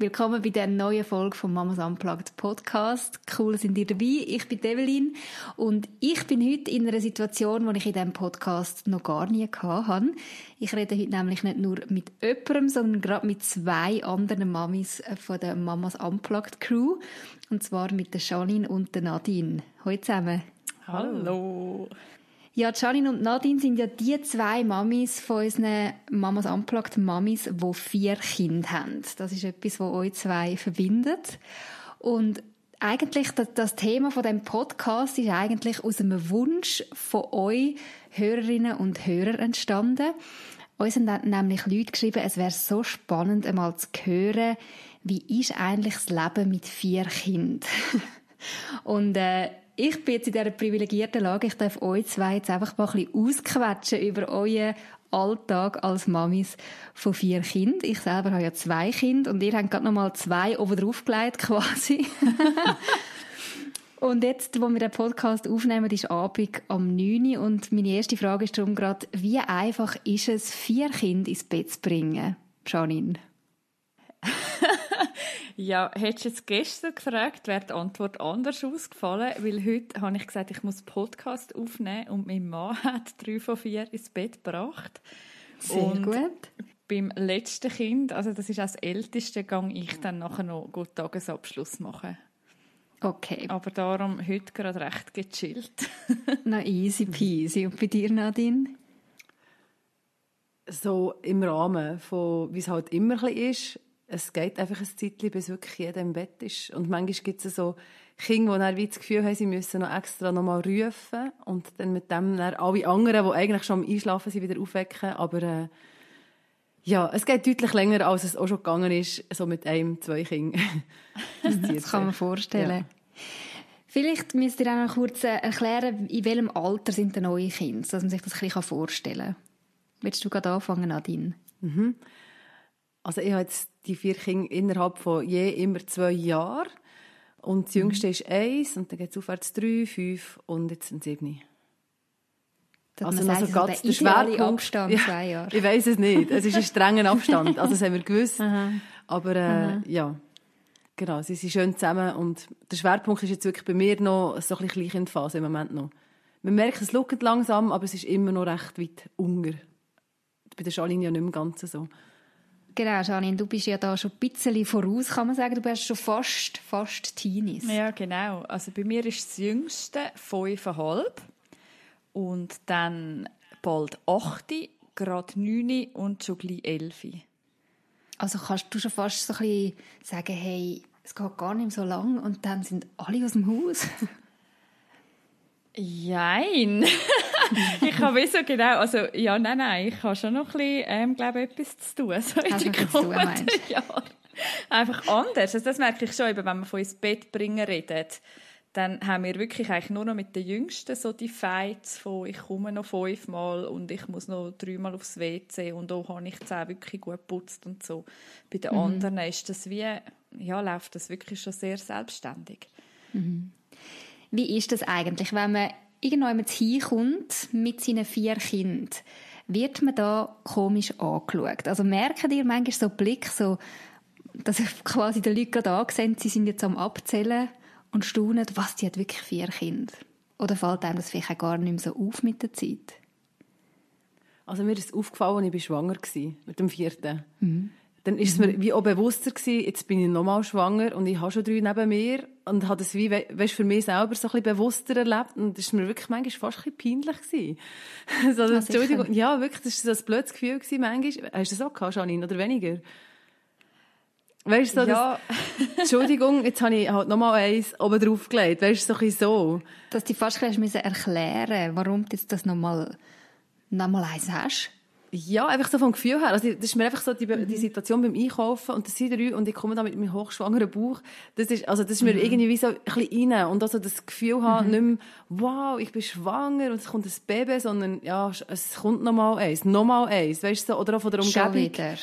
Willkommen bei der neuen Folge vom Mamas Unplugged Podcast. Cool sind ihr dabei. Ich bin Evelyn und ich bin heute in einer Situation, die ich in diesem Podcast noch gar nie hatte. Ich rede heute nämlich nicht nur mit jemandem, sondern gerade mit zwei anderen Mamis von der Mamas Unplugged Crew. Und zwar mit der Janine und der Nadine. Hallo zusammen. Hallo. Ja, Janine und Nadine sind ja die zwei Mamis von unseren Mamas Unplugged Mamis, die vier Kinder haben. Das ist etwas, was euch zwei verbindet. Und eigentlich das, Thema von dem Podcast ist eigentlich aus einem Wunsch von euch Hörerinnen und Hörern entstanden. Uns haben nämlich Leute geschrieben, es wäre so spannend, einmal zu hören, wie ist eigentlich das Leben mit vier Kindern? und äh, ich bin jetzt in dieser privilegierten Lage, ich darf euch zwei jetzt einfach mal ein bisschen ausquetschen über euren Alltag als Mamis von vier Kindern. Ich selber habe ja zwei Kinder und ihr habt gerade noch mal zwei oben drauf gelegt, quasi. und jetzt, wo wir den Podcast aufnehmen, ist Abend am 9 und meine erste Frage ist darum gerade, wie einfach ist es, vier Kinder ins Bett zu bringen? Janine. Ja, hättest du jetzt gestern gefragt, wäre die Antwort anders ausgefallen, weil heute habe ich gesagt, ich muss Podcast aufnehmen und mein Mann hat drei von vier ins Bett gebracht. Sehr und gut. Beim letzten Kind, also das ist das älteste, gehe ich dann nachher noch gut Tagesabschluss machen. Okay. Aber darum heute gerade recht gechillt. Na easy peasy. Und bei dir, Nadine? So im Rahmen von, wie es halt immer ein ist, es geht einfach ein Zeitchen, bis wirklich jeder im Bett ist. Und manchmal gibt es so Kinder, die dann wie das Gefühl haben, sie müssen noch extra noch mal rufen und dann mit dem dann alle anderen, die eigentlich schon am Einschlafen sind, wieder aufwecken. Aber äh, ja, es geht deutlich länger, als es auch schon gegangen ist, so mit einem, zwei Kindern. das, das kann man vorstellen. Ja. Vielleicht müsst ihr auch noch kurz äh, erklären, in welchem Alter sind denn neue Kinder, dass man sich das ein bisschen vorstellen kann. Willst du gerade anfangen, Nadine? Mhm. Also ich habe jetzt die vier Kinder innerhalb von je immer zwei Jahren. Und das jüngste mhm. ist eins, und dann geht es aufwärts drei, fünf und jetzt sind sieben. Also noch so ganz der Schwerpunkt. Abstand, zwei Jahre. ich weiß es nicht. Es ist ein strenger Abstand. Also das haben wir gewusst. Aber äh, ja, genau, sie sind schön zusammen und der Schwerpunkt ist jetzt wirklich bei mir noch so ein bisschen Kleinkindphase im Moment noch. Man merkt, es schaut langsam, aber es ist immer noch recht weit unter. Bei der Charlene ja nicht mehr ganz so. Genau, Janine, du bist ja da schon ein bisschen voraus, kann man sagen. Du bist schon fast, fast Teenies. Ja, genau. Also bei mir ist das Jüngste fünfeinhalb und dann bald acht, gerade neun und schon gleich elf. Also kannst du schon fast so ein bisschen sagen, hey, es geht gar nicht so lang und dann sind alle aus dem Haus? Jein. ich habe so genau, also ja, nein, nein, ich habe schon noch ein bisschen, ähm, glaube etwas zu tun, so in den kommenden Jahren. Einfach anders. Also das merke ich schon, eben, wenn man von ins Bett bringen redet, dann haben wir wirklich eigentlich nur noch mit den Jüngsten so die Fights von ich komme noch fünfmal und ich muss noch dreimal aufs WC und auch habe ich zehn wirklich gut geputzt und so. Bei den mhm. anderen ist das wie, ja, läuft das wirklich schon sehr selbstständig. Mhm. Wie ist das eigentlich, wenn man irgendjemand hinkommt mit seinen vier Kindern? Wird man da komisch angeschaut? Also merken ihr manchmal so Blick, so, dass quasi die Leute gerade angesehen sie sind jetzt am Abzählen und staunen, was, die hat wirklich vier Kinder? Oder fällt einem das vielleicht auch gar nicht mehr so auf mit der Zeit? Also mir ist aufgefallen, als ich schwanger war, mit dem vierten. Mhm dann ist es mir wie auch bewusster gewesen, jetzt bin ich nochmal schwanger und ich habe schon drei neben mir und habe das wie, weißt, für mich selber so ein bisschen bewusster erlebt und das ist mir wirklich manchmal fast ein bisschen peinlich gewesen. so, also, Entschuldigung, ja, wirklich, das war so ein blödes Gefühl gewesen manchmal. Hast du das auch gehabt, Janine, oder weniger? Weißt du, so, ja. das, Entschuldigung, jetzt habe ich halt nochmal eins oben drauf gelegt. Weißt du, so ein so. Dass du fast erklären warum du das nochmal, nochmal eins hast? Ja, einfach so vom Gefühl her. Also, das ist mir einfach so die, die Situation beim Einkaufen und das sind drei und ich komme da mit meinem hochschwangeren Bauch. Das ist, also, das ist mir mhm. irgendwie wie so ein bisschen rein und also das Gefühl haben, mhm. nicht mehr, wow, ich bin schwanger und es kommt ein Baby, sondern, ja, es kommt nochmal eins, nochmal eins, weißt du, so, oder auch von der Umgebung. Schon wieder.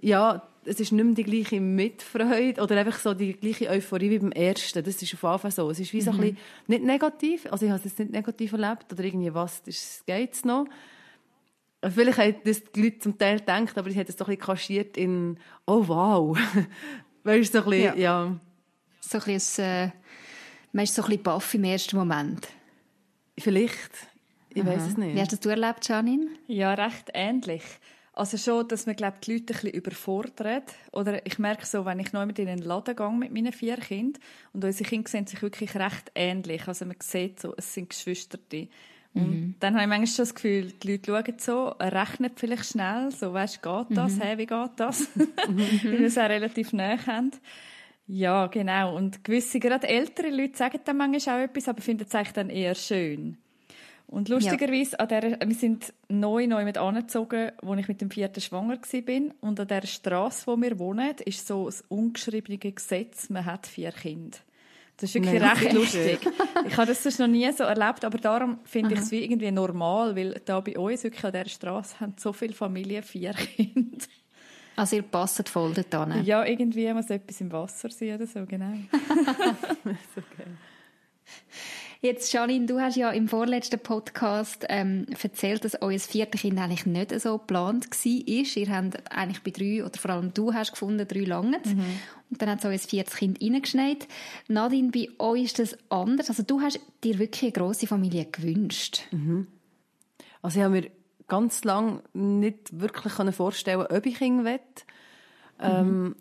Ja, es ist nicht mehr die gleiche Mitfreude oder einfach so die gleiche Euphorie wie beim ersten. Das ist auf Fall so. Es ist wie so mhm. ein bisschen, nicht negativ, also ich habe es nicht negativ erlebt oder irgendwie was, das geht's noch. Vielleicht haben das die Leute zum Teil gedacht, aber ich hätte es doch ein bisschen kaschiert in «Oh, wow!» Weißt du, so ein bisschen, ja. ja. So ein bisschen, äh, man ist so ein bisschen baff im ersten Moment. Vielleicht. Ich weiß es nicht. Wie hast du das erlebt, Janine? Ja, recht ähnlich. Also schon, dass man glaub, die Leute ein bisschen überfordert. Oder ich merke so, wenn ich neu mit in den Laden gehe mit meinen vier Kindern und unsere Kinder sehen sich wirklich recht ähnlich. Also man sieht so, es sind Geschwister. Und mhm. dann habe ich manchmal schon das Gefühl, die Leute schauen so, rechnen vielleicht schnell, so, weißt geht das, mhm. hey, wie geht das? Mhm. Weil wir es auch relativ nah haben. Ja, genau. Und gewisse, gerade ältere Leute sagen dann manchmal auch etwas, aber finden es eigentlich dann eher schön. Und lustigerweise, ja. der, wir sind neu, neu mit angezogen, als ich mit dem vierten schwanger war. Und an der Straße, wo wir wohnen, ist so ein ungeschriebenes Gesetz, man hat vier Kinder. Das ist wirklich Nein, recht lustig. ich habe das noch nie so erlebt, aber darum finde ich es wie irgendwie normal, weil da bei uns wirklich an dieser Straße haben so viele Familien vier Kinder. Also ihr passt voll dort Ja, irgendwie muss etwas im Wasser sein oder so, genau. okay. Jetzt, Janine, du hast ja im vorletzten Podcast ähm, erzählt, dass euer viertes Kind eigentlich nicht so geplant war. Ihr habt eigentlich bei drei, oder vor allem du hast gefunden, drei lange. Mhm. Und dann hat es euer viertes Kind reingeschneit. Nadine, bei euch ist das anders. Also du hast dir wirklich eine grosse Familie gewünscht. Mhm. Also ich habe mir ganz lange nicht wirklich vorstellen ob ich Kinder will. Mhm. Ähm,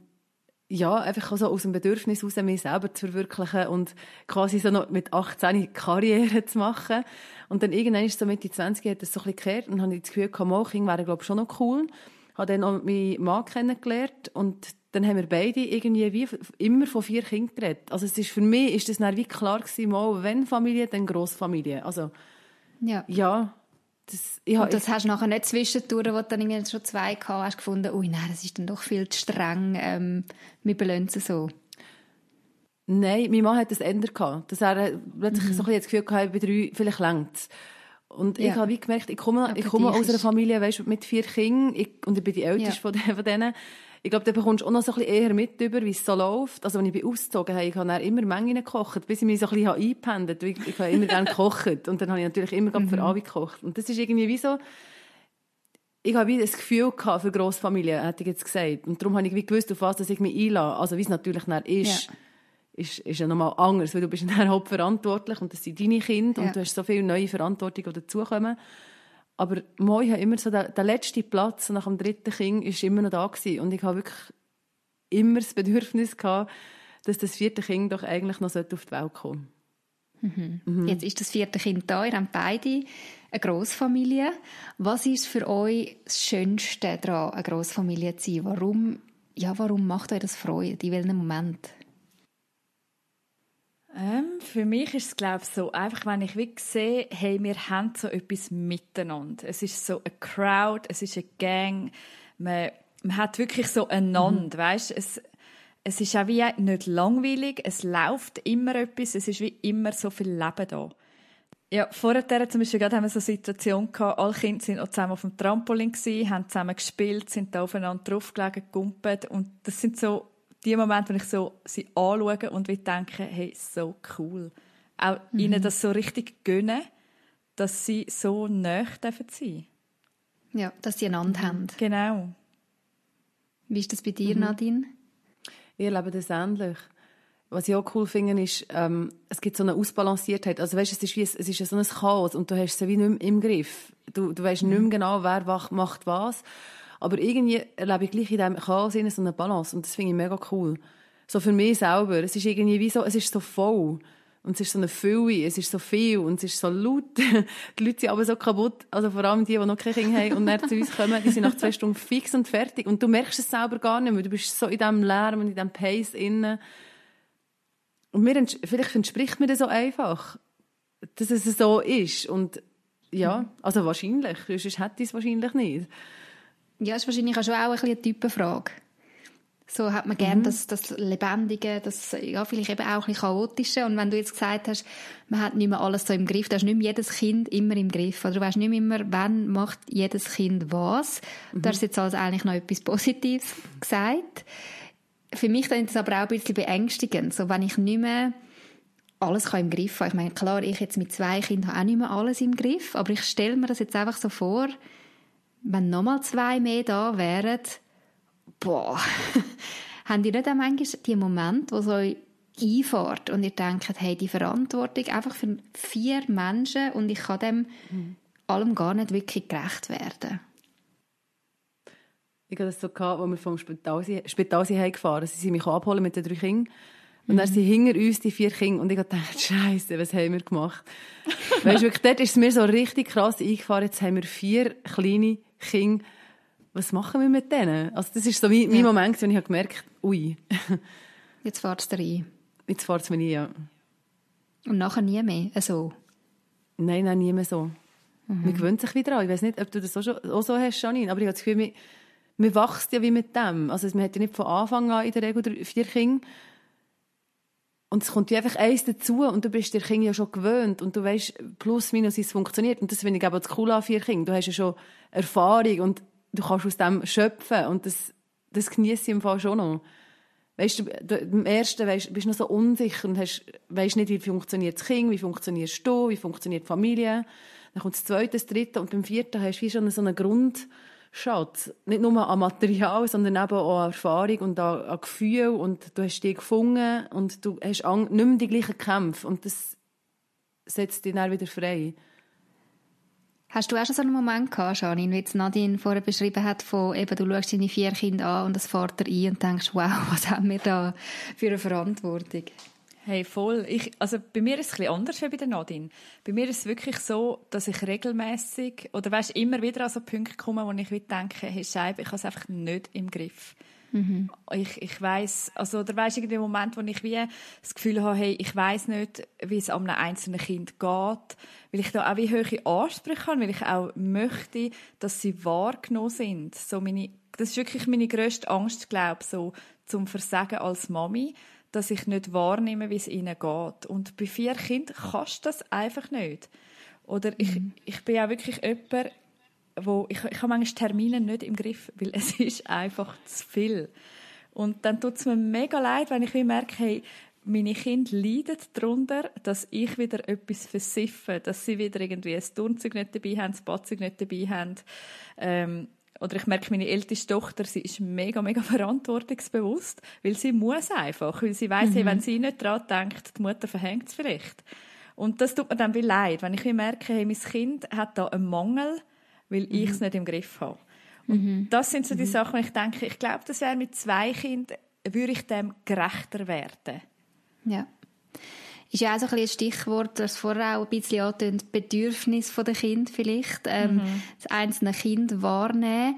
ja, einfach so aus dem Bedürfnis heraus, mich selber zu verwirklichen und quasi so noch mit 18 Karriere zu machen. Und dann irgendwann ist so Mitte 20 hat das so ein bisschen gekehrt und habe ich das Gefühl, komm, Kind wäre, glaube ich, schon noch cool. Habe dann auch meinen Mann kennengelernt und dann haben wir beide irgendwie wie immer von vier Kindern geredet. Also es ist, für mich ist das dann wie klar gewesen, mal, wenn Familie, dann Grossfamilie. Also, ja. ja das, ja, und das hast du nachher nicht zwischendurch, wo du dann irgendwie schon zwei gehabt hast, gefunden, ui, nein, das ist dann doch viel zu streng, ähm, wir belohnen so. Nein, mein Mann hat das ändert gehabt. Dass er plötzlich mhm. so ein das Gefühl hatte, bei drei, vielleicht längt Und ja. ich habe wie gemerkt, ich komme, ich komme aus einer Familie, weißt, mit vier Kindern, ich, und ich bin die älteste ja. von denen ich glaube, da bekommst du auch noch so ein bisschen eher mit über, wie es so läuft. Also, wenn ich bin ausgezogen habe, ich habe dann immer Mengen gekocht, bis ich mich so ein bisschen eingependelt habe. Ich, ich habe immer gerne gekocht. Und dann habe ich natürlich immer mhm. für alle gekocht. Und das ist irgendwie wie so, ich habe wie das Gefühl gehabt für Grossfamilien, hätte ich jetzt gesagt. Und darum habe ich wie gewusst, auf was dass ich mich einlasse. Also, wie es natürlich dann ist. Ja. Ist, ist ja nochmal anders, weil du bist dann hauptverantwortlich und das sind deine Kinder ja. und du hast so viele neue Verantwortungen, die dazukommen. Aber moi hat immer so der, der, letzte Platz nach dem dritten Kind ist immer noch da gewesen. und ich habe wirklich immer das Bedürfnis gehabt, dass das vierte Kind doch eigentlich noch auf die Welt kommen mhm. mhm. Jetzt ist das vierte Kind da, ihr habt beide eine Großfamilie. Was ist für euch das Schönste daran, eine Großfamilie zu sein? Warum, ja, warum macht euch das Freude? In welchem Moment? Ähm, für mich ist es glaube ich, so, einfach wenn ich wirklich sehe, hey, wir haben so etwas miteinander. Es ist so eine Crowd, es ist eine Gang, man, man hat wirklich so einander, mhm. weißt? Es, es ist auch wie nicht langweilig, es läuft immer etwas, es ist wie immer so viel Leben da. Ja, vorher zum Beispiel gerade haben wir so eine Situation gehabt, alle Kinder sind auch zusammen auf dem Trampolin gewesen, haben zusammen gespielt, sind da aufeinander draufgelegen, gegumpelt und das sind so die Momente, wo ich so sie anschaue und wie denke, hey, so cool. Auch mhm. ihnen das so richtig gönnen, dass sie so nah dürfen sein. Ja, dass sie einander mhm. haben. Genau. Wie ist das bei dir, mhm. Nadine? Ich erlebe das ähnlich. Was ich auch cool finde, ist, ähm, es gibt so eine Ausbalanciertheit. Also weißt, es ist wie es ist so ein Chaos und du hast es wie nicht mehr im Griff. Du, du weißt mhm. nicht mehr genau, wer macht was. Aber irgendwie erlebe ich gleich in diesem Chaos so eine Balance und das finde ich mega cool. So für mich selber. Es ist irgendwie wie so, es ist so voll. Und es ist so eine Fülle, es ist so viel und es ist so laut. die Leute sind aber so kaputt, also vor allem die, die noch keine Kinder haben und dann zu uns kommen, die sind nach zwei Stunden fix und fertig. Und du merkst es selber gar nicht mehr, du bist so in diesem Lärm und in diesem Pace innen. Und mir, vielleicht entspricht mir das so einfach, dass es so ist. Und ja, also wahrscheinlich, sonst hätte ich es wahrscheinlich nicht. Ja, das ist wahrscheinlich auch schon auch eine Typenfrage. So hat man gern mhm. das, das Lebendige, das, ja, vielleicht eben auch ein bisschen Chaotische. Und wenn du jetzt gesagt hast, man hat nicht mehr alles so im Griff, da ist nicht mehr jedes Kind immer im Griff. Oder du weißt nicht mehr immer, wann macht jedes Kind was. Mhm. Da hast jetzt also eigentlich noch etwas Positives gesagt. Für mich ist das aber auch ein bisschen beängstigend. So, wenn ich nicht mehr alles kann im Griff haben. Ich meine, klar, ich jetzt mit zwei Kindern habe auch nicht mehr alles im Griff, aber ich stelle mir das jetzt einfach so vor, wenn nochmal zwei mehr da wären, boah, haben die nicht auch manchmal die Momente, wo so einfährt und ihr denkt, hey, die Verantwortung einfach für vier Menschen und ich kann dem mhm. allem gar nicht wirklich gerecht werden? Ich hatte das so, gehabt, als wir vom Spital, Spital sind gefahren Sie sind mich abholen mit den drei Kindern. Und dann sind hinter uns die vier Kinder und ich dachte, Scheiße, was haben wir gemacht? weißt du, dort ist es mir so richtig krass eingefahren, jetzt haben wir vier kleine Kinder was machen wir mit denen? Also das ist so mein, mein Moment, wo ich habe gemerkt ui. Jetzt fährt es rein. Jetzt fährt es mir rein, ja. Und nachher nie mehr so? Nein, nein, nie mehr so. Mhm. Man gewöhnt sich wieder an. Ich weiß nicht, ob du das auch, schon, auch so hast, Janine, aber ich habe das Gefühl, man, man wächst ja wie mit dem. Also man hat ja nicht von Anfang an in der Regel vier Kinder. Und es kommt ja einfach eins dazu und du bist dir Kind ja schon gewöhnt und du weißt plus minus, wie es funktioniert. Und das finde ich aber das Coole an vier Kindern. Du hast ja schon Erfahrung und du kannst aus dem schöpfen und das, das genieße ich im Fall schon noch. Weißt du, du im ersten weißt, bist du noch so unsicher und hast, weißt nicht, wie funktioniert das Kind, wie funktionierst du, wie funktioniert die Familie. Dann kommt das zweite, das dritte und beim vierten hast du wie schon so einen Grundschatz. Nicht nur an Material, sondern eben auch an Erfahrung und an, an Gefühl und du hast dich gefunden und du hast nicht mehr die gleichen Kämpfe und das setzt dich dann wieder frei. Hast du auch schon so einen Moment gehabt, Janine, wie Nadine vorher beschrieben hat, von eben, du schaust deine vier Kinder an und das fährt dir ein und denkst, wow, was haben wir da für eine Verantwortung? Hey, voll. Ich, also bei mir ist es ein bisschen anders als bei der Nadine. Bei mir ist es wirklich so, dass ich regelmäßig oder weißt, immer wieder an so Punkte komme, wo ich denke, hey Scheibe, ich habe es einfach nicht im Griff. Mhm. Ich, ich weiß, also da weißt irgendwie Moment, wo ich wie das Gefühl habe, hey, ich weiß nicht, wie es einem einzelnen Kind geht, weil ich da auch wie hohe Ansprüche habe, weil ich auch möchte, dass sie wahrgenommen sind. So meine, das ist wirklich meine grösste Angst, glaube so zum Versagen als Mami, dass ich nicht wahrnehme, wie es ihnen geht. Und bei vier Kindern kannst du das einfach nicht. Oder ich, mhm. ich bin auch wirklich jemand, wo ich, ich habe manchmal Termine nicht im Griff, weil es ist einfach zu viel. Und dann tut es mir mega leid, wenn ich merke, hey, meine Kinder leiden darunter, dass ich wieder etwas versiffe, dass sie wieder irgendwie ein Turnzeug nicht dabei haben, das Badzeug nicht dabei haben. Ähm, oder ich merke, meine älteste Tochter, sie ist mega, mega verantwortungsbewusst, weil sie muss einfach, weil sie weiß, mhm. hey, wenn sie nicht daran denkt, die Mutter verhängt es vielleicht. Und das tut mir dann wie leid, wenn ich merke, hey, mein Kind hat da einen Mangel, weil mhm. ich es nicht im Griff habe. Und mhm. das sind so die mhm. Sachen, wo ich denke, ich glaube, das wäre mit zwei Kindern, würde ich dem gerechter werden. Ja. Ist ja auch so ein, ein Stichwort, das vorher auch ein bisschen antönt, Bedürfnis der Kind vielleicht, ähm, mhm. das einzelne Kind wahrnehmen.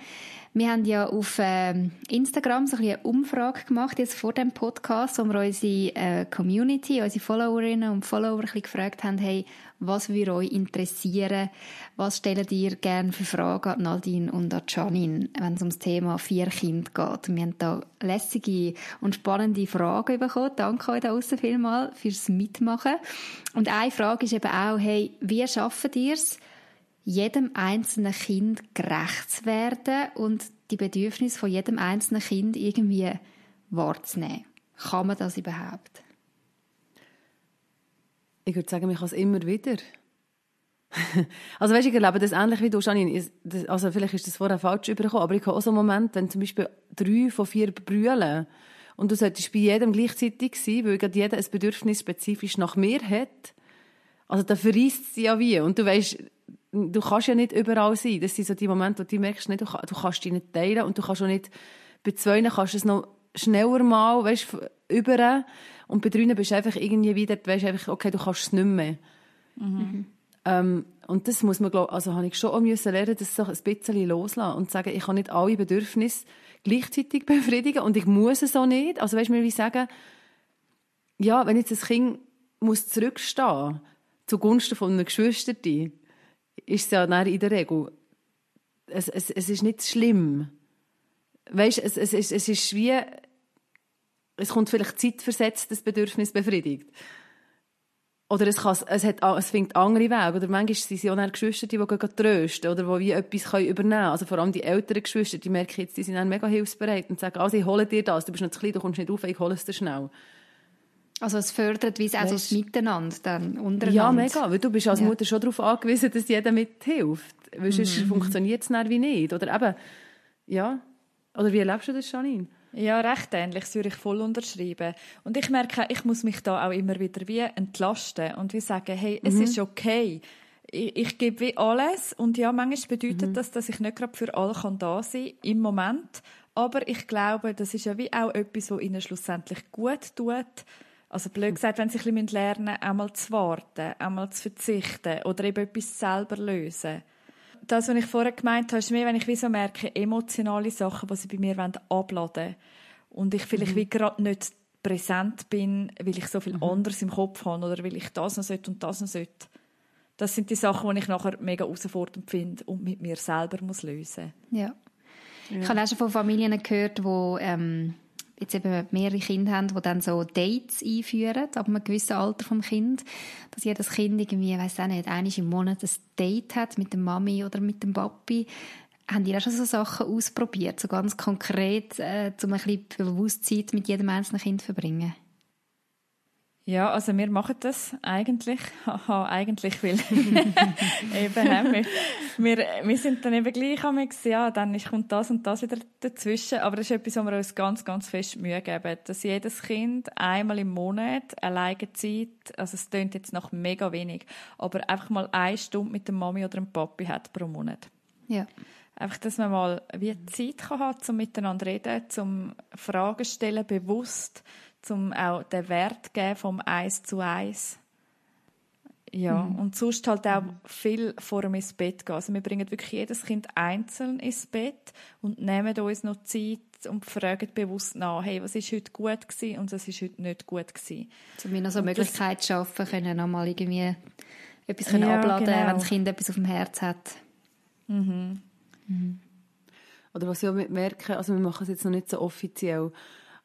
Wir haben ja auf ähm, Instagram so eine Umfrage gemacht, jetzt vor dem Podcast, wo wir unsere äh, Community, unsere Followerinnen und Follower ein gefragt haben, hey, was würde euch interessieren? Was stellt ihr gerne für Fragen an Nadine und an Janine, wenn es ums Thema vier Kinder geht? Wir haben da lässige und spannende Fragen bekommen. Danke euch da außen vielmal fürs Mitmachen. Und eine Frage ist eben auch, hey, wie schafft ihr es, jedem einzelnen Kind gerecht zu werden und die Bedürfnisse von jedem einzelnen Kind irgendwie wahrzunehmen. Kann man das überhaupt? Ich würde sagen, ich kann es immer wieder. also weißt, ich erlebe das ähnlich wie du, Janine. Also vielleicht ist das vorher falsch übergekommen, aber ich habe auch so einen Moment, wenn zum Beispiel drei von vier brüllen und du solltest bei jedem gleichzeitig sein, weil jeder ein Bedürfnis spezifisch nach mir hat, also da verreist sie ja wie. Und du weißt, du kannst ja nicht überall sein. Das sind so die Momente, wo du merkst, nicht, du, kannst dich nicht teilen und du kannst auch nicht, bei zwei kannst du es noch schneller mal, weißt, über und bei drinnen bist du einfach irgendwie wieder, weißt einfach, okay, du kannst es nicht mehr. Mhm. Ähm, und das muss man, glaub, also habe ich schon auch müssen lernen, das so ein bisschen loslassen und sagen, ich kann nicht alle Bedürfnisse gleichzeitig befriedigen und ich muss es auch nicht. Also weißt du, mir wie sagen, ja, wenn jetzt ein Kind muss zurückstehen zugunsten von einem Geschwisterten, ist es ja in der Regel es, es, es ist nicht schlimm. Weißt, es, es, es, es ist wie, es kommt vielleicht zeitversetzt, das Bedürfnis befriedigt. Oder es, kann, es, hat, es findet andere Wege. Oder manchmal sind es auch Geschwister, die gehen trösten oder die wie etwas übernehmen können. Also vor allem die älteren Geschwister, die merken jetzt, die sind dann mega hilfsbereit und sagen, also ich hole dir das, du bist noch zu klein, du kommst nicht rauf, ich hole es dir schnell. Also es fördert wie auch so das Miteinander dann untereinander. Ja, mega, weil du bist als ja. Mutter schon darauf angewiesen, dass jeder mithilft. Weil sonst mhm. funktioniert es dann wie nicht. Oder eben, ja. Oder wie erlebst du das, Janine? Ja, recht ähnlich. Das würde ich voll unterschreiben. Und ich merke, ich muss mich da auch immer wieder wie entlasten und wie sagen, hey, es mhm. ist okay. Ich, ich, gebe wie alles. Und ja, manchmal bedeutet mhm. das, dass ich nicht gerade für alle kann da sein im Moment. Aber ich glaube, das ist ja wie auch etwas, was ihnen schlussendlich gut tut. Also blöd gesagt, wenn sie ein bisschen lernen müssen, einmal zu warten, einmal zu verzichten oder eben etwas selber lösen das, was ich vorher gemeint habe, ist mehr, wenn ich wie so merke, emotionale Sachen, die sie bei mir abladen wollen. Und ich vielleicht mhm. wie gerade nicht präsent bin, weil ich so viel mhm. anderes im Kopf habe oder weil ich das noch sollte und das noch sollte. Das sind die Sachen, die ich nachher mega herausfordernd finde und mit mir selber muss lösen muss. Ja. ja. Ich habe auch schon von Familien gehört, wo ähm, jetzt eben mehrere Kinder haben, die dann so Dates einführen, ab einem gewissen Alter vom Kind, dass jedes Kind irgendwie, weiß auch nicht, einmal im Monat ein Date hat mit der Mami oder mit dem Papi. Haben die auch schon so Sachen ausprobiert, so ganz konkret, äh, um ein bisschen Bewusstsein mit jedem einzelnen Kind zu verbringen? Ja, also wir machen das eigentlich. Haha, eigentlich, weil eben haben wir, wir, wir sind dann eben gleich am ja, dann kommt das und das wieder dazwischen. Aber das ist etwas, wo wir uns ganz, ganz fest Mühe geben, dass jedes Kind einmal im Monat alleine Zeit, also es klingt jetzt noch mega wenig, aber einfach mal eine Stunde mit der Mami oder dem Papi hat pro Monat. Ja. Einfach, dass man mal wie Zeit kann haben, um miteinander reden, zum Fragen stellen, bewusst, um auch den Wert zu geben vom Eis zu Eis. Ja, mhm. und sonst halt auch viel vor dem ins Bett gehen. Also wir bringen wirklich jedes Kind einzeln ins Bett und nehmen uns noch Zeit und fragen bewusst nach, hey, was ist heute gut gewesen und was ist heute nicht gut gewesen. So eine Möglichkeit schaffen können, nochmal irgendwie etwas können ja, abladen, genau. wenn das Kind etwas auf dem Herz hat. Mhm. Mhm. Oder was ich auch merke, also wir machen es jetzt noch nicht so offiziell,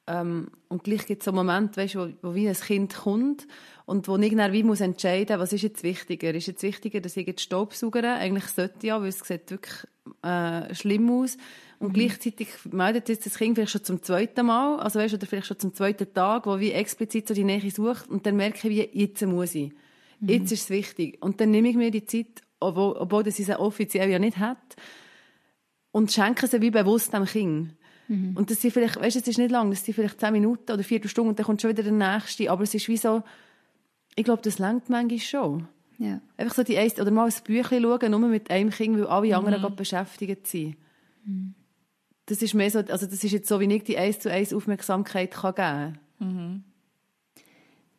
ähm, und gleich gibt es so Momente, weißt, wo, wo wie ein Kind kommt und wo ich dann wie muss entscheiden, was ist jetzt wichtiger? Ist jetzt wichtiger, dass ich jetzt Staubsaugere? Eigentlich sollte ja, weil es sieht wirklich äh, schlimm aus. Und mhm. gleichzeitig meldet jetzt das Kind vielleicht schon zum zweiten Mal, also weißt, oder vielleicht schon zum zweiten Tag, wo wie explizit so die Nähe sucht und dann merke ich, wie jetzt muss ich. Mhm. Jetzt ist es wichtig. Und dann nehme ich mir die Zeit, obwohl, obwohl das sie offiziell ja nicht hat, und schenke sie wie bewusst dem Kind. Mhm. Und das sind vielleicht, weißt, es ist nicht lang, das sind vielleicht zehn Minuten oder vier Stunden und dann kommt schon wieder der nächste. Aber es ist wie so, ich glaube, das längt manchmal schon. Ja. Einfach so die Eist oder mal ein Büchlein schauen, nur mit einem Kind, weil alle anderen mhm. beschäftigt sind. Mhm. Das ist mehr so, also das ist jetzt so, wie ich die eins zu eins Aufmerksamkeit kann geben kann. Mhm.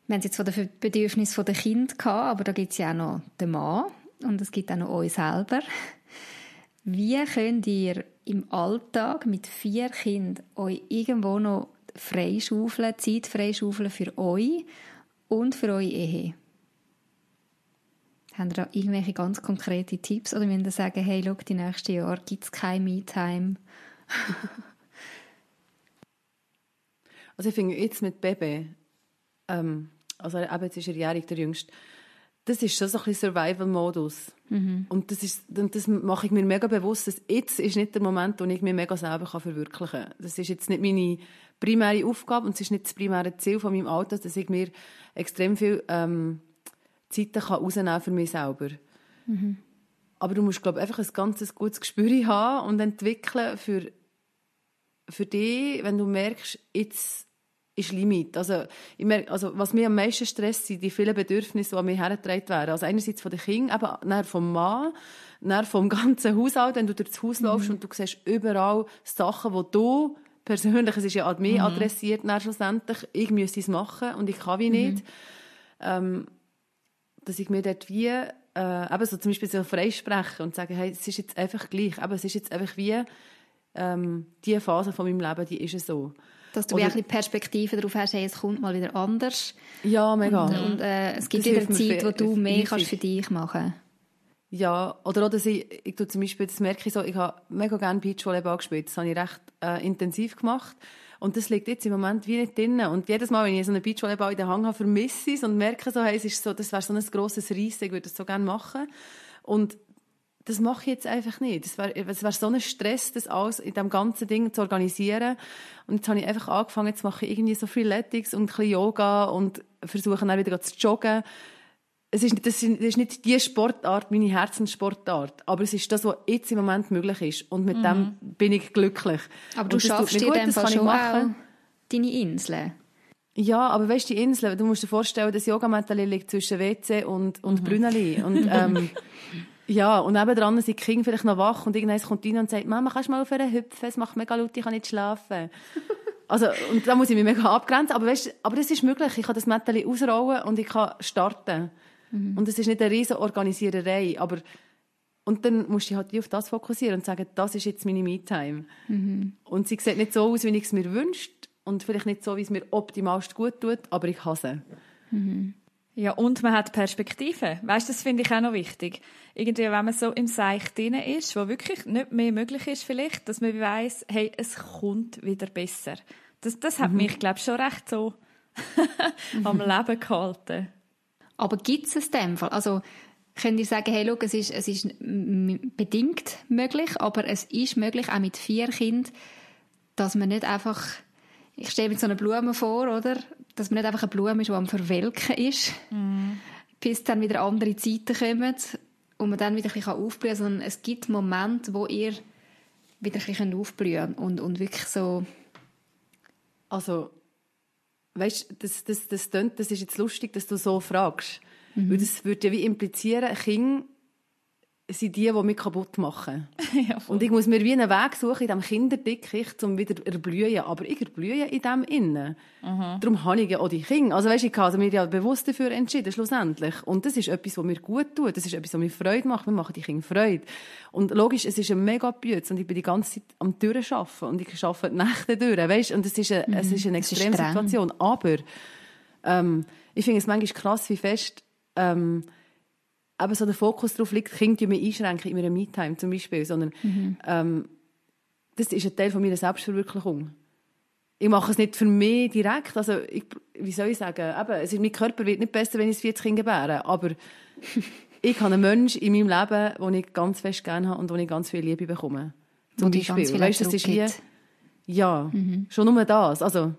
Wir haben es jetzt von den Bedürfnissen der Kinder gehabt, aber da gibt es ja auch noch den Mann und es gibt auch noch euch selber. Wie könnt ihr im Alltag mit vier Kindern euch irgendwo noch freischaufeln, Zeit freischaufeln für euch und für eure Ehe? Haben ihr da irgendwelche ganz konkrete Tipps oder müsst ihr sagen, hey, schau, die nächsten Jahre gibt es keine Me-Time? also ich finde jetzt mit Baby, ähm, also eben, jetzt ist er jährig, der Jüngste, das ist schon so ein bisschen Survival-Modus. Mhm. Und das, ist, das mache ich mir mega bewusst, dass jetzt ist nicht der Moment, wo ich mich mega selber verwirklichen kann. Das ist jetzt nicht meine primäre Aufgabe und es ist nicht das primäre Ziel von meinem Alltag, dass ich mir extrem viel ähm, Zeit kann für mich selber. Mhm. Aber du musst, glaube ich, einfach ein ganz gutes Gespür haben und entwickeln für, für dich, wenn du merkst, jetzt ist Limit. Also, ich merke, also, was mir am meisten stresst, sind die vielen Bedürfnisse, die an mir hergetragen werden. Also einerseits von den Kindern, aber dann vom Mann, dann vom ganzen Haushalt, wenn du durch das Haus mhm. läufst und du siehst überall Sachen, die du persönlich, es ist ja an mich mhm. adressiert, dann schlussendlich, ich müsste es machen und ich kann wie nicht. Mhm. Ähm, dass ich mir dort wie, äh, eben so zum Beispiel so freisprechen und sagen, hey, es ist jetzt einfach gleich, aber es ist jetzt einfach wie, ähm, die Phase von meinem Leben, die ist so. Dass du Oder, wirklich Perspektive darauf hast, hey, es kommt mal wieder anders. Ja, mega. Und, und äh, es gibt das wieder Zeit, wo du mehr kannst für dich machen Ja, oder dass ich, ich tue zum Beispiel, das merke ich so, ich habe mega gerne Beachvolleyball gespielt. Das habe ich recht äh, intensiv gemacht. Und das liegt jetzt im Moment wie nicht drin. Und jedes Mal, wenn ich so einen Beachvolleyball in der Hand habe, vermisse ich es und merke so, hey, es ist so, das wäre so ein grosses Reisen, ich würde das so gerne machen. Und das mache ich jetzt einfach nicht. Es wäre wär so ein Stress, das alles in diesem ganzen Ding zu organisieren. Und jetzt habe ich einfach angefangen, jetzt mache ich irgendwie so Freeletics und ein bisschen Yoga und versuche dann wieder zu joggen es ist, das ist nicht die Sportart, meine Herzenssportart, aber es ist das, was jetzt im Moment möglich ist. Und mit mhm. dem bin ich glücklich. Aber du schaffst dir in Fall schon machen. deine Inseln. Ja, aber weißt du, die Insel, du musst dir vorstellen, das Yogamattel liegt zwischen WC und, und mhm. Brünneli. Und, ähm, ja, und nebenan sind die Kinder vielleicht noch wach und irgendwann kommt rein und sagt, Mama, kannst du mal auf aufhören hüpfen? Es macht mega laut, ich kann nicht schlafen. Also, und da muss ich mich mega abgrenzen. Aber weißt, aber das ist möglich. Ich kann das Mädchen ausrollen und ich kann starten. Mhm. Und es ist nicht eine riesige Organisiererei, aber und dann musst du dich halt auf das fokussieren und sagen, das ist jetzt meine Me-Time. Mhm. Und sie sieht nicht so aus, wie ich es mir wünsche und vielleicht nicht so, wie es mir optimalst gut tut, aber ich hasse. Mhm. Ja, und man hat Perspektive. Weißt, das finde ich auch noch wichtig. Irgendwie, wenn man so im Seich drin ist, wo wirklich nicht mehr möglich ist vielleicht, dass man weiß, hey, es kommt wieder besser. Das, das hat mhm. mich, glaube ich, schon recht so am Leben gehalten. Aber gibt es es dem Fall? Also, könnt ihr sagen, hey, look, es ist, es ist bedingt möglich, aber es ist möglich, auch mit vier Kindern, dass man nicht einfach, ich stelle mir so eine Blume vor, oder? Dass man nicht einfach eine Blume ist, die am Verwelken ist, mm. bis dann wieder andere Zeiten kommen und man dann wieder ein bisschen aufblühen kann, sondern es gibt Momente, wo ihr wieder ein bisschen aufblühen und, und wirklich so... Also, weißt, das, das, das, das, das ist jetzt lustig, dass du so fragst. Mhm. Weil das würde ja wie implizieren, Kinder sind die, die mich kaputt machen. ja, und ich muss mir wie einen Weg suchen in diesem Kinderdickicht, um wieder zu erblühen. Aber ich erblühe in dem innen. Mhm. Darum habe ich ja auch die Kinder. Also weißt, ich habe mich ja bewusst dafür entschieden, schlussendlich. Und das ist etwas, was mir gut tut. Das ist etwas, was mir Freude macht. Wir machen die Kinder Freude. Und logisch, es ist ein mega Bütz und ich bin die ganze Zeit am Durcharbeiten und ich arbeite die Nächte durch, weißt? Und es ist eine, mhm. es ist eine Extremsituation. Aber ähm, ich finde es manchmal krass, wie fest ähm, eben so der Fokus darauf liegt, Kinder mich einschränken in meiner Me-Time zum Beispiel, sondern mhm. ähm, das ist ein Teil von meiner Selbstverwirklichung. Ich mache es nicht für mich direkt, also ich, wie soll ich sagen, eben, ist, mein Körper wird nicht besser, wenn ich 40 Kinder gebäre, aber ich habe einen Menschen in meinem Leben, den ich ganz fest gerne habe und wo ich ganz viel Liebe bekomme. Zum Beispiel. Weißt, das ist wie, ja, mhm. schon nur das, also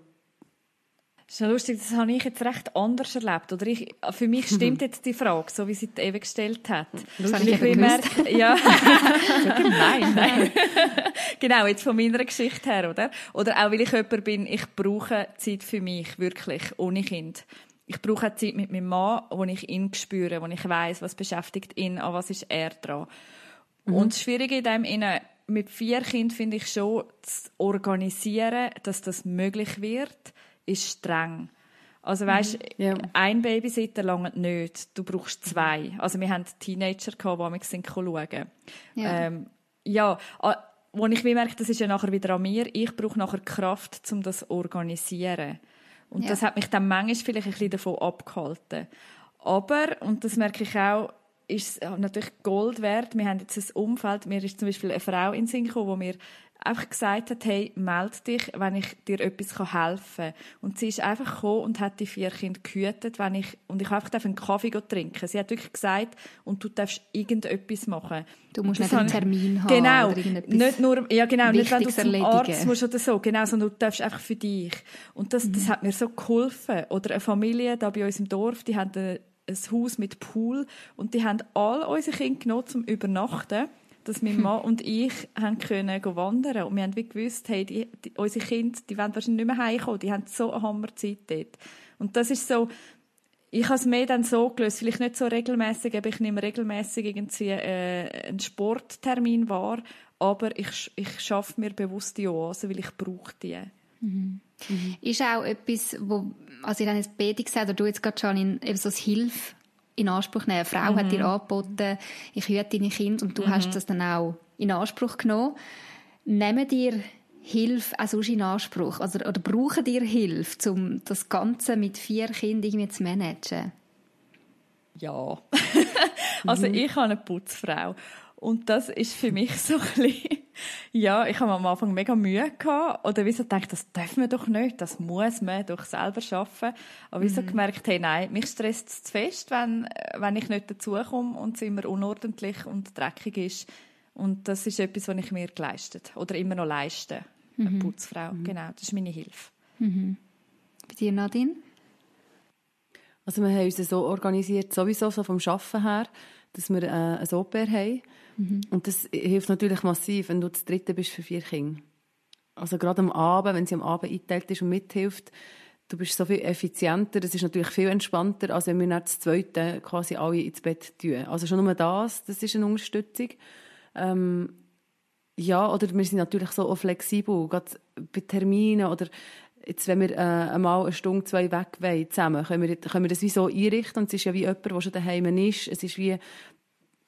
das ist ja lustig, das habe ich jetzt recht anders erlebt. Oder ich, für mich stimmt jetzt die Frage, so wie sie die Eva gestellt hat. Das habe ich gemerkt. Ja. nein, nein. genau, jetzt von meiner Geschichte her, oder? Oder auch, weil ich jemand bin, ich brauche Zeit für mich, wirklich, ohne Kind. Ich brauche Zeit mit meinem Mann, wo ich ihn spüre, wo ich weiß, was beschäftigt ihn, an was ist er dran. Mhm. Und das Schwierige in dem, innen, mit vier Kindern finde ich schon, zu organisieren, dass das möglich wird ist streng. Also weißt, mhm. ja. ein Babysitter lange nicht. Du brauchst zwei. Also wir haben Teenager gehabt, die wir sind schauen. Ja. Ähm, ja, wo ich merke, das ist ja nachher wieder an mir. Ich brauche nachher Kraft, um das zu organisieren. Und ja. das hat mich dann manchmal vielleicht ein bisschen davon abgehalten. Aber, und das merke ich auch, ist es natürlich Gold wert. Wir haben jetzt ein Umfeld, mir ist zum Beispiel eine Frau in Sinn gekommen, die mir einfach gesagt hat, hey, melde dich, wenn ich dir etwas helfen kann. Und sie ist einfach gekommen und hat die vier Kinder gehütet, wenn ich, und ich einfach einen Kaffee trinken. Sie hat wirklich gesagt, und du darfst irgendetwas machen. Du musst nicht einen Termin haben. Genau. nicht nur, ja genau, nicht wenn du zum erledigen. Arzt musst oder so, genau, sondern du darfst einfach für dich. Und das, mhm. das hat mir so geholfen. Oder eine Familie da bei uns im Dorf, die haben ein Haus mit Pool und die haben all unsere Kinder genommen zum Übernachten dass mein Mann und ich haben können wandern und wir haben wie gewusst, hey, die, die, unsere Kinder, die werden wahrscheinlich nicht mehr heimkommen, die haben so eine Hammerzeit dort. Und das ist so, ich habe es mehr dann so gelöst, vielleicht nicht so regelmäßig, aber ich nehme regelmäßig irgendwie äh, einen Sporttermin wahr, aber ich, ich schaffe mir bewusst die Oase, weil ich brauche die. Mhm. Mhm. Ist auch etwas, wo, also ich habe jetzt beide gesagt, oder du jetzt gerade schon in, eben so das Hilfe in Anspruch nehmen. Eine Frau mhm. hat dir angeboten, ich hüte deine Kinder und du mhm. hast das dann auch in Anspruch genommen. Nehmen dir Hilfe auch sonst in Anspruch? Also, oder brauchen dir Hilfe, um das Ganze mit vier Kindern irgendwie zu managen? Ja. Also mhm. ich habe eine Putzfrau. Und das ist für mich so ein bisschen, ja, ich habe am Anfang mega Mühe gehabt. Oder wieso denkt, das dürfen wir doch nicht, das muss man doch selber schaffen. Aber wieso mhm. gemerkt, hey, nein, mich stresst es zu fest, wenn, wenn ich nicht dazukomme und es immer unordentlich und dreckig ist. Und das ist etwas, was ich mir geleistet oder immer noch leiste. Mhm. Eine Putzfrau, mhm. genau, das ist meine Hilfe. Mhm. Bei dir, Nadine? Also wir haben uns so organisiert, sowieso so vom Arbeiten her, dass wir äh, ein Au-pair haben. Mhm. Und das hilft natürlich massiv, wenn du das Dritte bist für vier Kinder. Also gerade am Abend, wenn sie am Abend eingeteilt ist und mithilft, du bist so viel effizienter. Das ist natürlich viel entspannter, als wenn wir dann das Zweite quasi alle ins Bett tun. Also schon nur das, das ist eine Unterstützung. Ähm, ja, oder wir sind natürlich so auch flexibel, gerade bei Terminen oder jetzt, wenn wir äh, einmal eine Stunde, zwei weg wollen, zusammen, können wir, können wir das wie so einrichten und es ist ja wie jemand, der schon daheim ist. Es ist wie,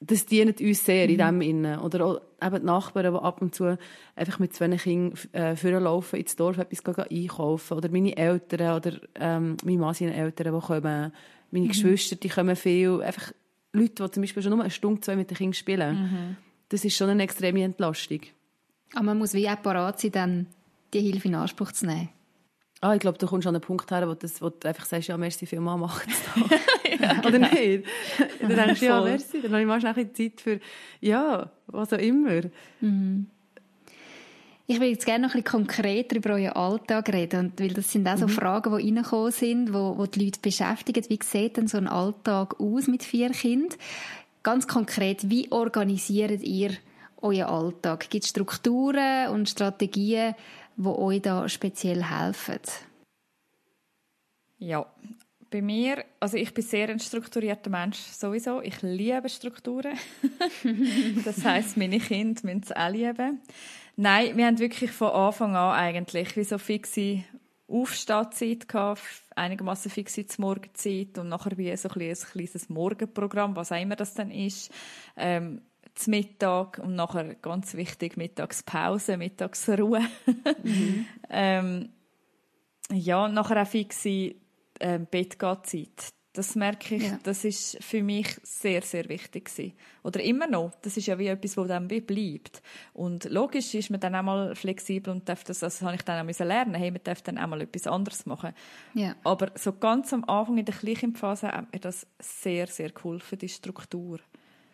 das dient uns sehr mhm. in dem Innen. Oder auch eben die Nachbarn, die ab und zu einfach mit zwei Kindern äh, vorlaufen ins Dorf, etwas einkaufen. Oder meine Eltern oder ähm, meine Mann Eltern, die kommen. Meine mhm. Geschwister, die kommen viel. Einfach Leute, die zum Beispiel schon nur eine Stunde, zwei mit den Kindern spielen. Mhm. Das ist schon eine extreme Entlastung. Aber man muss wie auch parat sein, dann die Hilfe in Anspruch zu nehmen. Ah, ich glaube, du kommst an einen Punkt her, wo, das, wo du einfach sagst, ja, merci vielmals, mach es ja, genau. Oder nicht? Dann denkst du, ja, merci, dann habe ich mal schnell Zeit für, ja, was auch immer. Mhm. Ich will jetzt gerne noch ein bisschen konkreter über euren Alltag reden, und, weil das sind auch so mhm. Fragen, die reingekommen sind, wo, wo die Leute beschäftigen. Wie sieht denn so ein Alltag aus mit vier Kindern? Ganz konkret, wie organisiert ihr euren Alltag? Gibt es Strukturen und Strategien, die euch da speziell helfen? Ja, bei mir, also ich bin sehr ein strukturierter Mensch sowieso. Ich liebe Strukturen. das heißt, meine Kinder müssen es auch lieben. Nein, wir haben wirklich von Anfang an eigentlich wie so fixe Aufstehzeit gehabt, einigermaßen fixe Morgenzeit und nachher wie so ein, ein kleines Morgenprogramm, was auch immer das dann ist. Ähm, zum Mittag und nachher ganz wichtig Mittagspause, Mittagsruhe. Mhm. ähm, ja, nachher auch fixe ähm, Bettgehzeit. Das merke ich, ja. das ist für mich sehr, sehr wichtig gewesen. Oder immer noch. Das ist ja wie etwas, wo dann wie bleibt. Und logisch ist man dann auch mal flexibel und darf das, das habe ich dann auch müssen lernen. Hey, man darf dann auch mal etwas anderes machen. Ja. Aber so ganz am Anfang in der Kleinkindphase hat mir das sehr, sehr geholfen, die Struktur.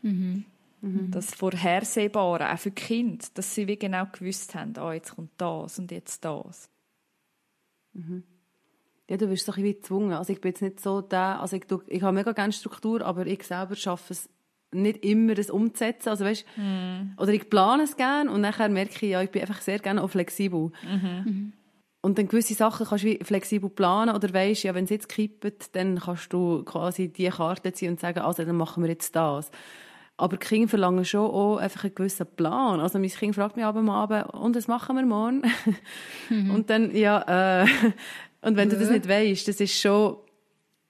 Mhm. Mhm. Das Vorhersehbare, auch für die Kinder, dass sie wie genau gewusst haben, ah, jetzt kommt das und jetzt das. Mhm. Ja, du wirst so ein bisschen gezwungen. Also ich bin jetzt nicht so der, also ich, ich habe mega gerne Struktur, aber ich selber schaffe es nicht immer, das umzusetzen. Also weißt, mm. Oder ich plane es gerne und nachher merke ich, ja, ich bin einfach sehr gerne auch flexibel. Mhm. Und dann gewisse Sachen kannst du wie flexibel planen oder weißt, ja, wenn es jetzt kippt, dann kannst du quasi die Karte ziehen und sagen, also dann machen wir jetzt das. Aber die Kinder verlangen schon auch einfach einen gewissen Plan. Also mein Kind fragt mich am Abend, und was machen wir morgen? Mhm. Und dann, ja, äh, und wenn ja. du das nicht weißt, das ist schon,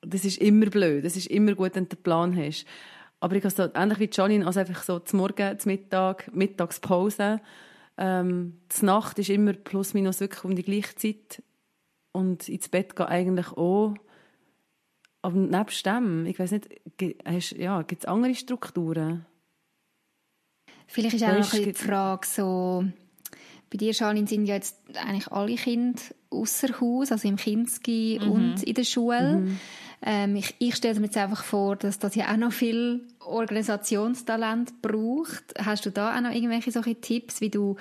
das ist immer blöd. Das ist immer gut, wenn du einen Plan hast. Aber ich habe so, ähnlich wie Janine, also einfach so zum Morgen, zum Mittag, Mittagspause. Ähm, die Nacht ist immer plus minus wirklich um die gleiche Zeit. Und ins Bett gehen eigentlich auch. Aber nebst dem, ich weiß nicht, hast, ja, gibt es andere Strukturen? Vielleicht ist auch noch die Frage so, bei dir, Janine, sind ja jetzt eigentlich alle Kinder außer Haus, also im Kinski mhm. und in der Schule. Mhm. Ähm, ich, ich stelle mir jetzt einfach vor, dass das ja auch noch viel Organisationstalent braucht. Hast du da auch noch irgendwelche solche Tipps, wie du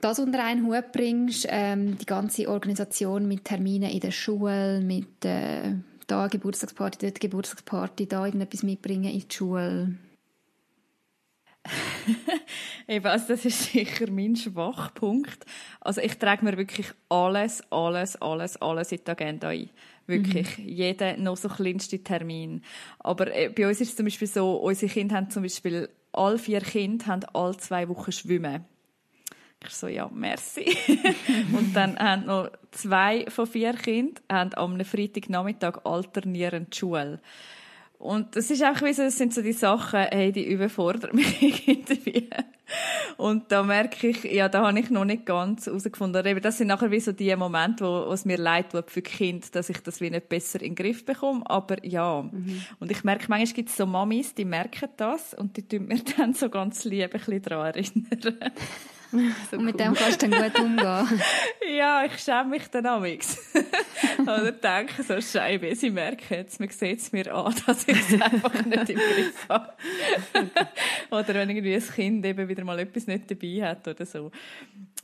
das unter einen Hut bringst, ähm, die ganze Organisation mit Terminen in der Schule, mit äh, da Geburtstagsparty, dort Geburtstagsparty, da irgendetwas mitbringen in die Schule? Eben, also das ist sicher mein Schwachpunkt. Also ich trage mir wirklich alles, alles, alles, alles in die Agenda ein. Wirklich. Mhm. Jeden noch so kleinste Termin. Aber äh, bei uns ist es zum Beispiel so, unsere Kinder haben zum Beispiel, alle vier Kinder haben alle zwei Wochen Schwimmen. Ich so, ja, merci. und dann haben noch zwei von vier Kindern haben am Freitagnachmittag alternierend Schule. Und das ist auch wie so, das sind so die Sachen, hey, die überfordern mich irgendwie. Und da merke ich, ja, da habe ich noch nicht ganz herausgefunden. Das sind nachher wie so die Momente, wo, wo es mir leid tut für Kind, dass ich das wie nicht besser in den Griff bekomme. Aber ja. Mhm. Und ich merke, manchmal gibt es so Mamis, die merken das und die tun mir dann so ganz lieb ein bisschen daran erinnern. So und mit cool. dem kannst du dann gut umgehen. ja, ich schäme mich dann amigs. Oder denke so, Scheibe, sie merken jetzt, man sieht es mir an, dass ich es einfach nicht im Griff habe. oder wenn irgendwie ein Kind eben wieder mal etwas nicht dabei hat oder so.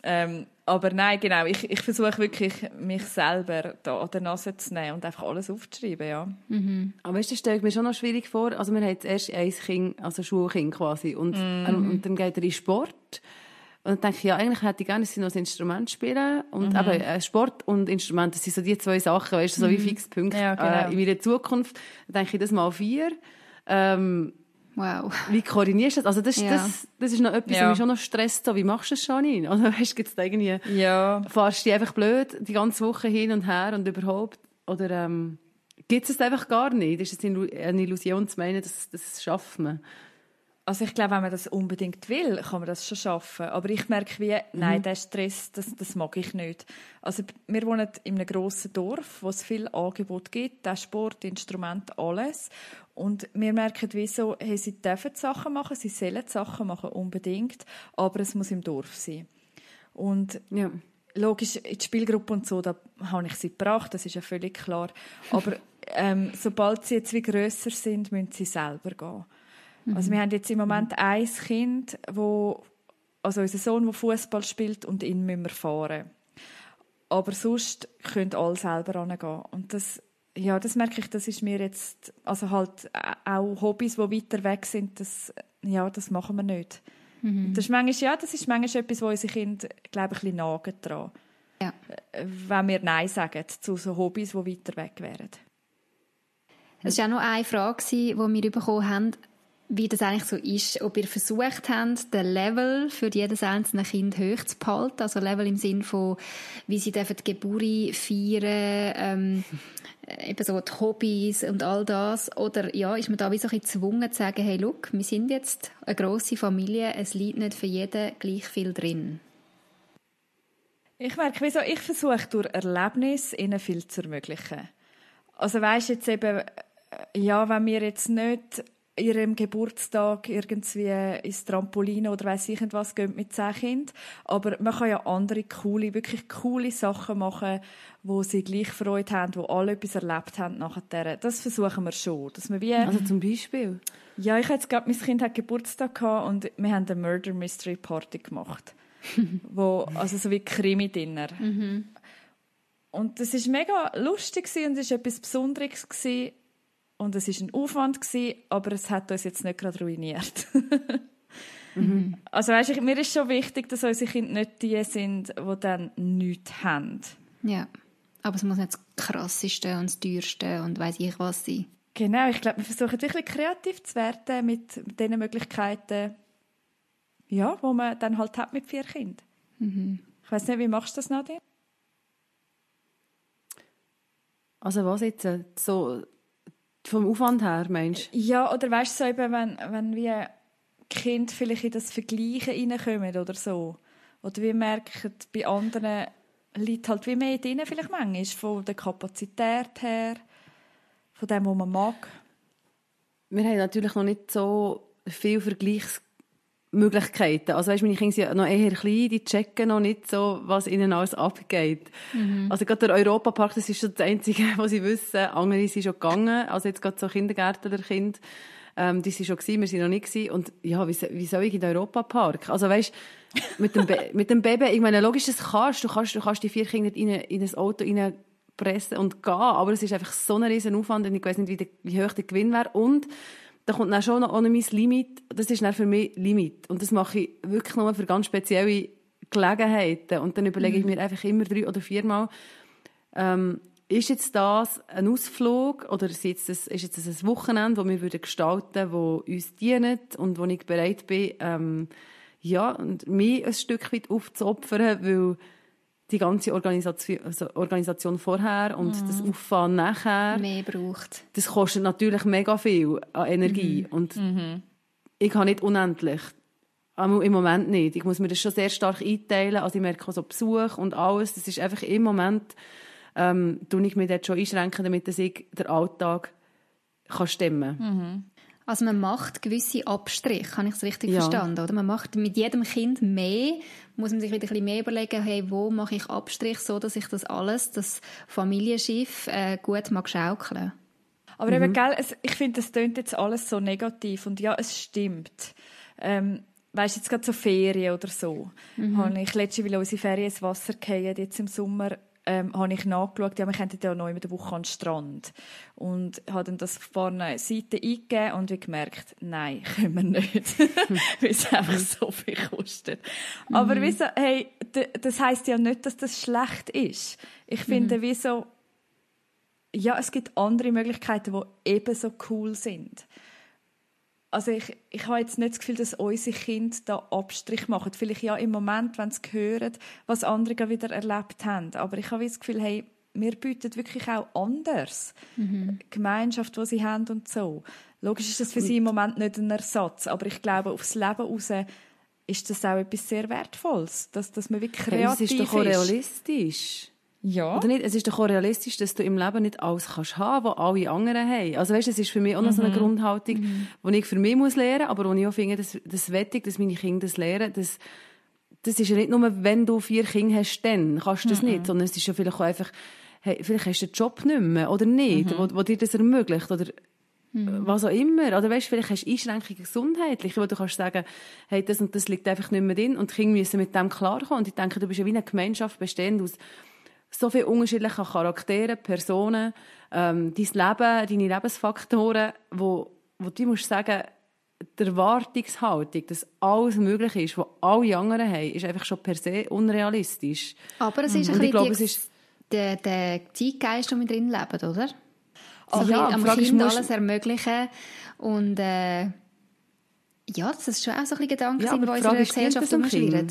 Ähm, aber nein, genau, ich, ich versuche wirklich, mich selber da an der Nase zu nehmen und einfach alles aufzuschreiben, ja. Mhm. Aber weißt du, das stelle ich mir schon noch schwierig vor. Also man hat erst ein Kind, also Schulkind quasi, und, mhm. und dann geht er in Sport. Und dann denke ich, ja, eigentlich hätte ich gerne, dass sie noch ein Instrument spielen. Und mhm. eben, äh, Sport und Instrument, das sind so die zwei Sachen, weißt du, so wie mhm. Fixpunkte ja, genau. äh, in meiner Zukunft. Dann denke ich, das mal vier. Ähm, wow. Wie koordinierst du das? Also, das, ja. das, das ist noch etwas, ja. was schon noch stresst. So, wie machst du das, Janine? Also, weißt du, gibt's da irgendwie, ja. fahrst du einfach blöd die ganze Woche hin und her und überhaupt? Oder, ähm, gibt es einfach gar nicht? Ist es eine Illusion zu meinen, dass, das schaffen wir? Also ich glaube, wenn man das unbedingt will, kann man das schon schaffen. Aber ich merke wie, nein, mhm. der Stress, das, das mag ich nicht. Also wir wohnen in einem grossen Dorf, wo es viel Angebot gibt, der Sport, Instrument, alles. Und wir merken wie so, hey, sie dürfen Sachen machen, sie sollen Sachen machen, unbedingt, aber es muss im Dorf sein. Und ja. logisch, in die Spielgruppe und so, da habe ich sie gebracht, das ist ja völlig klar. Aber ähm, sobald sie jetzt wie grösser sind, müssen sie selber gehen. Mhm. Also wir haben jetzt im Moment mhm. ein Kind, wo, also unser Sohn, der Fußball spielt und ihn müssen wir fahren. Aber sonst können alle selber angehen. Und das, ja, das merke ich, das ist mir jetzt, also halt auch Hobbys, die weiter weg sind, das, ja, das machen wir nicht. Mhm. Das ist manchmal, ja, das ist manchmal etwas, wo unsere Kinder, glaube ich, ein bisschen nagen dran. Ja. Wenn wir Nein sagen zu so Hobbys, die weiter weg wären. Es war auch noch eine Frage, die wir bekommen haben wie das eigentlich so ist, ob ihr versucht habt, den Level für jedes einzelne Kind hoch zu behalten, also Level im Sinn von, wie sie dürfen die Geburt feiern, ähm, eben so die Hobbys und all das, oder ja, ist man da wie so ein bisschen gezwungen zu sagen, hey, look, wir sind jetzt eine grosse Familie, es liegt nicht für jeden gleich viel drin. Ich merke, wieso ich versuche durch Erlebnis ihnen viel zu ermöglichen. Also weisst jetzt eben, ja, wenn wir jetzt nicht ihrem Geburtstag irgendwie ins Trampolin oder weiß ich was gehen mit zehn Kindern. Aber man kann ja andere coole, wirklich coole Sachen machen, wo sie gleich Freude haben, wo alle etwas erlebt haben nachher. Das versuchen wir schon. Dass wir wie also zum Beispiel? Ja, ich jetzt gerade, mein Kind hat Geburtstag gehabt und wir haben eine Murder Mystery Party gemacht. wo, also so wie Krimi-Dinner. Mhm. Und das war mega lustig und es war etwas Besonderes gewesen und es ist ein Aufwand gewesen, aber es hat uns jetzt nicht gerade ruiniert. mhm. Also weißt, ich, mir ist schon wichtig, dass unsere Kinder nicht die sind, die dann nichts haben. Ja, aber es muss nicht das Krasseste und das Teuerste und weiß ich was sein. Genau, ich glaube, wir versuchen wirklich kreativ zu werden mit den Möglichkeiten, ja, wo man dann halt hat mit vier Kindern. Mhm. Ich weiß nicht, wie machst du das, Nadine? Also was jetzt so vom Aufwand her, meinst du? Ja, oder weißt du, so eben, wenn, wenn wir Kind vielleicht in das Vergleichen reinkommen oder so. Oder wir merken, bei anderen liegt halt wie mehr drin, vielleicht manchmal, von der Kapazität her, von dem, was man mag. Wir haben natürlich noch nicht so viel Vergleichs Möglichkeiten. Also weißt, meine Kinder sind noch eher klein, die checken noch nicht so, was ihnen alles abgeht. Mhm. Also gerade der Europapark, das ist schon das Einzige, was sie wissen. Andere sind schon gegangen. Also jetzt gerade so Kindergärtner Kind, ähm, die sind schon gewesen, wir sind noch nicht gewesen. Und ja, wie, wie soll ich in den Europapark? Also weißt, mit dem, mit dem Baby, ich meine, logisch, das kannst du, kannst, du kannst die vier Kinder in, in ein Auto pressen und gehen, aber es ist einfach so ein riesen Aufwand und ich weiß nicht, wie, der, wie hoch der Gewinn wäre. Und da kommt dann schon noch ohne mein Limit. Das ist dann für mich Limit. Und das mache ich wirklich nur für ganz spezielle Gelegenheiten. Und dann überlege mhm. ich mir einfach immer drei oder viermal, ähm, ist jetzt das ein Ausflug oder ist jetzt das, ist jetzt das ein Wochenende, das wir gestalten würden, das uns dient und wo ich bereit bin, ähm, ja, und mich ein Stück weit aufzuopfern, weil die ganze Organisation, also Organisation vorher und mhm. das Auffahren nachher. Mehr braucht. Das kostet natürlich mega viel an Energie. Mhm. Und mhm. ich habe nicht unendlich. im Moment nicht. Ich muss mir das schon sehr stark einteilen. Also ich merke so Besuch und alles. Das ist einfach im Moment, ähm, tue ich mich dort schon einschränken, damit ich den Alltag kann stemmen kann. Also man macht gewisse Abstriche, habe ich es richtig ja. verstanden, oder? Man macht mit jedem Kind mehr, muss man sich wieder ein bisschen mehr überlegen, hey, wo mache ich Abstrich, so dass ich das alles, das Familienschiff, äh, gut mag schaukeln. Aber mhm. eben, gell, es, ich finde, das klingt jetzt alles so negativ und ja, es stimmt. Ähm, weißt jetzt gerade so Ferien oder so, mhm. habe ich letztes Mal unsere Ferien ins Wasser gefallen, jetzt im Sommer ähm, habe ich nachgeschaut, ja, wir könnten ja noch in der Woche an den Strand. Und habe dann das vorne Seite eingegeben und wie gemerkt, nein, können wir nicht. Weil es einfach so viel kostet. Mhm. Aber wieso, hey, das heisst ja nicht, dass das schlecht ist. Ich finde, mhm. wieso, ja, es gibt andere Möglichkeiten, die ebenso cool sind also ich, ich habe jetzt nicht das Gefühl, dass unsere Kinder da Abstrich machen. Vielleicht ja im Moment, wenn sie hören, was andere wieder erlebt haben. Aber ich habe das Gefühl, hey, wir bieten wirklich auch anders. Mhm. Gemeinschaft, die sie haben und so. Logisch ist das für sie im Moment nicht ein Ersatz, aber ich glaube, aufs Leben raus ist das auch etwas sehr Wertvolles, dass, dass man wirklich kreativ ist. Es ist doch auch realistisch. Ja. Oder nicht? Es ist doch auch realistisch, dass du im Leben nicht alles kannst haben, was alle anderen haben. Also weißt, es ist für mich auch noch so eine mhm. Grundhaltung, mhm. die ich für mich muss lernen, aber wo ich auch finde, dass das Wettig, dass meine Kinder das lernen, das, das ist ja nicht nur, wenn du vier Kinder hast, dann kannst du das mhm. nicht, sondern es ist ja vielleicht auch einfach, hey, vielleicht hast du den Job nicht mehr oder nicht, mhm. wo, wo dir das ermöglicht oder mhm. was auch immer. Oder weißt, vielleicht hast du Einschränkungen gesundheitlich, wo du kannst sagen, hey, das und das liegt einfach nicht mehr drin und die Kinder müssen mit dem klarkommen. Und ich denke, du bist ja wie eine Gemeinschaft bestehend aus so viele unterschiedliche Charaktere, Personen, ähm, dein Leben, deine Lebensfaktoren, wo, wo du musst sagen, die Erwartungshaltung, dass alles möglich ist, was alle anderen haben, ist einfach schon per se unrealistisch. Aber es ist mhm. ein bisschen glaube, die, ist der, der Zeitgeist, der mit drin lebt, oder? So also ja, am Kind alles ermöglichen und äh, ja, das ist schon auch so ein bisschen Gedanke, ja, in unserer Gesellschaft umschwirren.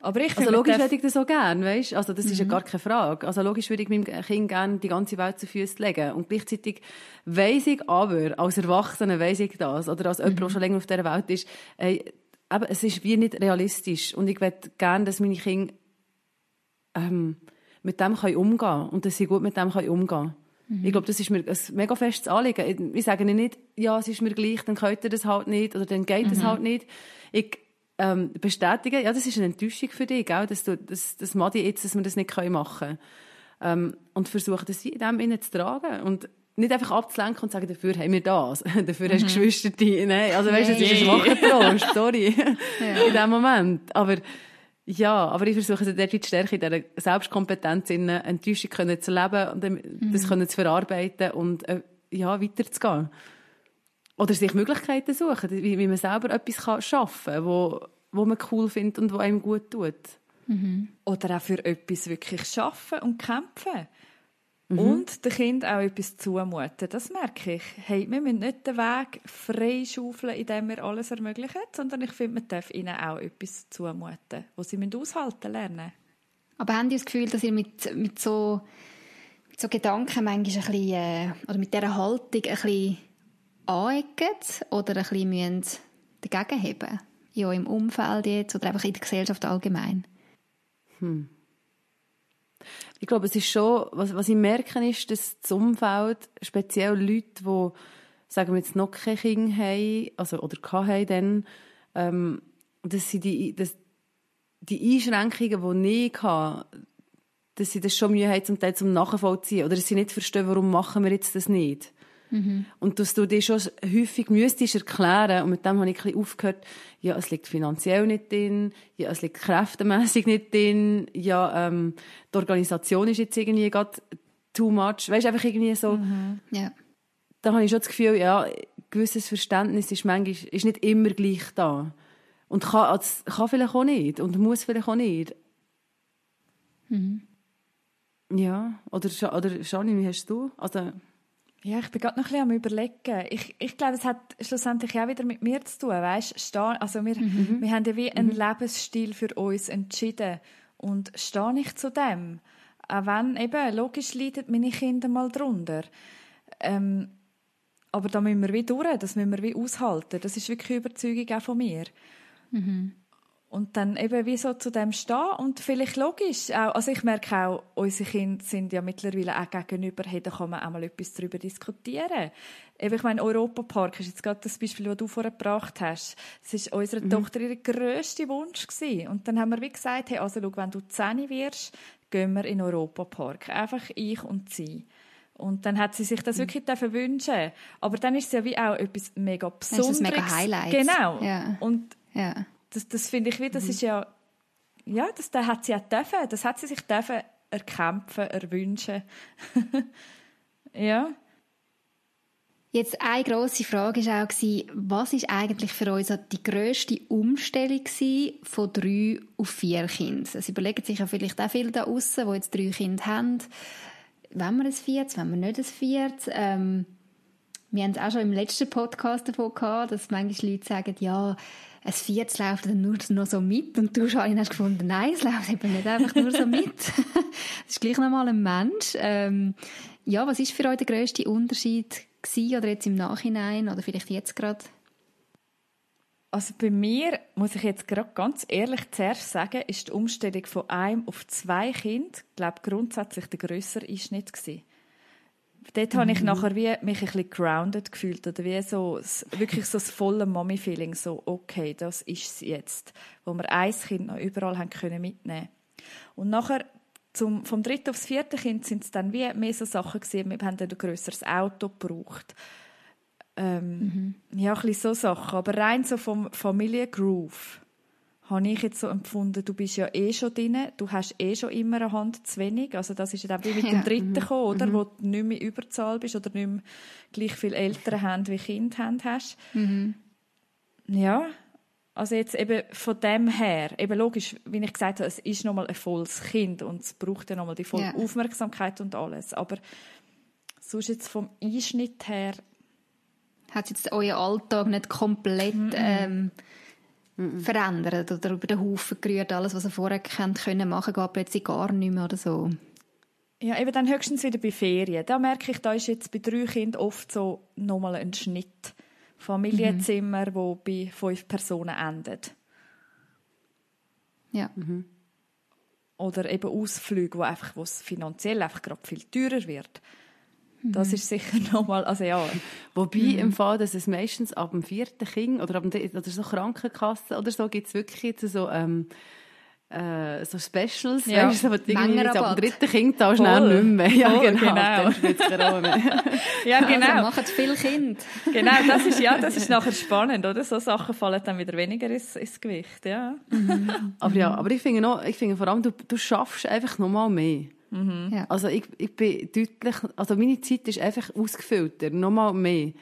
Aber ich also logisch hätte ich das auch gerne, weißt? Also das mhm. ist ja mhm. gar keine Frage. Also logisch würde ich meinem Kind gerne die ganze Welt zu Füßen legen. Und gleichzeitig weiss ich aber, als Erwachsene weiss ich das, oder als mhm. jemand, der schon länger auf dieser Welt ist, ey, aber es ist wie nicht realistisch. Und ich möchte gerne, dass meine Kinder ähm, mit dem können umgehen können und dass sie gut mit dem können umgehen können. Mhm. Ich glaube, das ist mir ein mega festes Anliegen. Ich sage nicht, ja, es ist mir gleich, dann könnt ihr das halt nicht oder dann geht mhm. halt nicht. Ich ähm, bestätigen, ja, das ist eine Enttäuschung für dich, gell? dass du, das, das Madi jetzt, dass wir das nicht machen können. Ähm, und versuchen, das in dem innen zu tragen. Und nicht einfach abzulenken und sagen, dafür haben wir das. dafür mhm. hast du mhm. Geschwister, nein, also weißt du, es ist ein schwacher Trost, sorry. ja. In dem Moment. Aber, ja, aber ich versuche dort die Stärke in dieser Selbstkompetenz in Enttäuschung können zu leben und mhm. das können zu verarbeiten und, äh, ja, weiterzugehen. Oder sich Möglichkeiten suchen, wie, wie man selber etwas kann schaffen kann, wo, wo man cool findet und wo einem gut tut. Mhm. Oder auch für etwas wirklich schaffen und kämpfen. Mhm. Und den Kind auch etwas zumuten. Das merke ich. Hey, wir müssen nicht den Weg frei schaufeln, indem wir alles ermöglichen, sondern ich finde, man darf ihnen auch etwas zumuten, was sie aushalten lernen Aber haben Sie das Gefühl, dass ihr mit, mit so, mit so Gedanken manchmal ein bisschen, äh, oder mit dieser Haltung ein bisschen anecken oder ein bisschen dagegen haben? Ja, im Umfeld jetzt oder einfach in der Gesellschaft allgemein? Hm. Ich glaube, es ist schon, was, was ich merke, ist, dass das Umfeld, speziell Leute, die, sagen wir jetzt, noch keine Kinder haben, also, oder hatten dann, ähm, dass sie die, dass die Einschränkungen, die ich hatte, dass sie das schon Mühe haben, zum Teil zum Nachvollziehen. Oder dass sie nicht verstehen, warum machen wir jetzt das nicht. Mhm. Und dass du dir schon häufig müsstest erklären, und mit dem habe ich ein bisschen aufgehört, ja, es liegt finanziell nicht drin, ja, es liegt kräftemässig nicht drin, ja, ähm, die Organisation ist jetzt irgendwie gerade too much. Weißt du, einfach irgendwie so. Mhm. Ja. Da habe ich schon das Gefühl, ja, gewisses Verständnis ist manchmal, ist nicht immer gleich da. Und kann, kann vielleicht auch nicht. Und muss vielleicht auch nicht. Mhm. Ja, oder, oder Shani, wie hast du? Also, ja, ich bin gerade noch ein bisschen am überlegen. Ich, ich glaube, es hat schlussendlich auch wieder mit mir zu tun, weißt? Also wir, mhm. wir haben ja wie einen mhm. Lebensstil für uns entschieden und stehe ich zu dem, auch wenn eben logisch leiden meine Kinder mal drunter. Ähm, aber da müssen wir wie durch, das müssen wir wie aushalten. Das ist wirklich eine Überzeugung auch von mir. Mhm. Und dann eben wie so zu dem stehen und vielleicht logisch, auch, also ich merke auch, unsere Kinder sind ja mittlerweile auch gegenüber, hey, da kann man auch mal etwas darüber diskutieren. Eben, ich meine, Europapark ist jetzt gerade das Beispiel, das du vorher gebracht hast. Das war unserer mhm. Tochter ihr grösster Wunsch gewesen. Und dann haben wir wie gesagt, hey, also schau, wenn du 10 wirst, gehen wir in den Europapark. Einfach ich und sie. Und dann hat sie sich das mhm. wirklich dafür wünschen. Aber dann ist es ja wie auch etwas mega Besonderes. Das ist mega Highlight. Genau. Ja. Und ja. Das, das finde ich wie, das mhm. ist ja, ja, das, das hat sie ja dürfen. Das hat sie sich dürfen erkämpfen, erwünschen. ja. Jetzt eine grosse Frage war auch, was ist eigentlich für uns die grösste Umstellung von drei auf vier Kindern? Also überlegen sich ja vielleicht auch viele da draussen, die jetzt drei Kinder haben. Wenn wir ein viertes, wenn wir nicht ein viertes? Ähm, wir haben es auch schon im letzten Podcast davon gehabt, dass manche Leute sagen, ja, ein viertes läuft dann nur noch so mit. Und du, Charlene, hast gefunden, nein, es läuft eben nicht einfach nur so mit. das ist gleich nochmal ein Mensch. Ähm, ja, was ist für euch der grösste Unterschied gewesen, oder jetzt im Nachhinein oder vielleicht jetzt gerade? Also bei mir, muss ich jetzt gerade ganz ehrlich zuerst sagen, ist die Umstellung von einem auf zwei Kinder, glaube grundsätzlich der größere Einschnitt gewesen. Dort mhm. habe ich mhm. nachher wie mich ein bisschen grounded gefühlt oder wie so wirklich so das volle Mommy-Feeling, so okay, das ist es jetzt, wo wir ein Kind noch überall haben können mitnehmen. Und nachher zum, vom dritten aufs vierte Kind sind es dann wie mehr so Sachen gewesen. Wir haben dann ein grösseres Auto gebraucht. Ähm, mhm. Ja, ein bisschen so Sachen. Aber rein so vom Familiengroove habe ich jetzt so empfunden, du bist ja eh schon drin, du hast eh schon immer eine Hand zu wenig. Also das ist ja dann wie mit ja. dem Dritten mhm. gekommen, oder? Mhm. Wo du nicht mehr Überzahl bist oder nicht mehr gleich viele Eltern haben wie Kinder haben hast. Mhm. Ja, also jetzt eben von dem her, eben logisch, wie ich gesagt habe, es ist nochmal ein volles Kind und es braucht ja nochmal die volle yeah. Aufmerksamkeit und alles. Aber sonst jetzt vom Einschnitt her... Hat jetzt euer Alltag nicht komplett mm Ähm, verändert oder über den Haufen gerührt, alles, was ihr vorher kennt, können machen, geht plötzlich gar nicht mehr oder so? Ja, eben dann höchstens wieder bei Ferien. Da merke ich, da ist jetzt bei drei Kindern oft so nochmal ein Schnitt Familienzimmer, mhm. wo bei fünf Personen endet. Ja. Mhm. Oder eben Ausflüge, wo einfach, wo es finanziell einfach gerade viel teurer wird. Das mhm. ist sicher nochmal, also ja. Wobei mhm. im Fall, dass es meistens ab dem vierten Kind oder ab dem, oder so Krankenkasse oder so gibt es wirklich so ähm, äh, so Specials, ja. weißt du, aber irgendwie jetzt ab dem dritten Kind zahlst du nicht mehr. Ja, Voll, genau. Dann ja, also genau. Also machen viel Kind. genau, das ist, ja, das ist nachher spannend, oder? So Sachen fallen dann wieder weniger ins, ins Gewicht, ja. Mhm. aber ja, aber ich finde noch, ich finde vor allem, du, du schaffst einfach noch mal mehr. Mhm. Ja. Also ich, ich bin deutlich, also meine Zeit ist einfach ausgefüllter, noch mal mehr.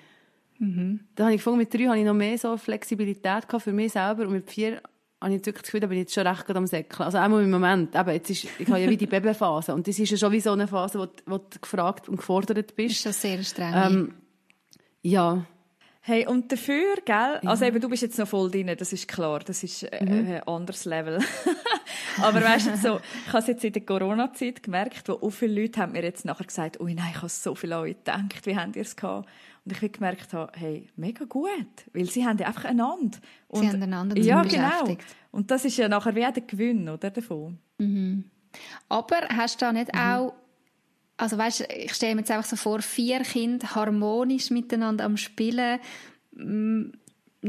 Mhm. Da habe ich gefunden, mit drei habe ich noch mehr so Flexibilität für mich selber und mit vier habe ich wirklich das Gefühl, da bin ich jetzt schon recht am Säckeln. Also einmal im Moment, eben, jetzt ist, ich habe ja wie die Babyphase und das ist ja schon wie so eine Phase, wo, wo du gefragt und gefordert bist. Das ist schon sehr streng. Ähm, ja. Hey, und dafür, gell, also eben, du bist jetzt noch voll drin, das ist klar, das ist äh, mhm. ein anderes Level. Aber weißt du, so, ich habe es jetzt in der Corona-Zeit gemerkt, wo auch viele Leute haben mir jetzt nachher gesagt, ui nein, ich habe so viel an euch gedacht, wie habt ihr es gehabt? Und ich gemerkt habe, hey, mega gut, weil sie haben ja einfach einander. Und, sie haben einander ja, genau. Und das ist ja nachher wie auch der Gewinn oder, davon. Mhm. Aber hast du da nicht mhm. auch, also weißt, ich stelle mir jetzt einfach so vor, vier Kinder harmonisch miteinander am Spielen,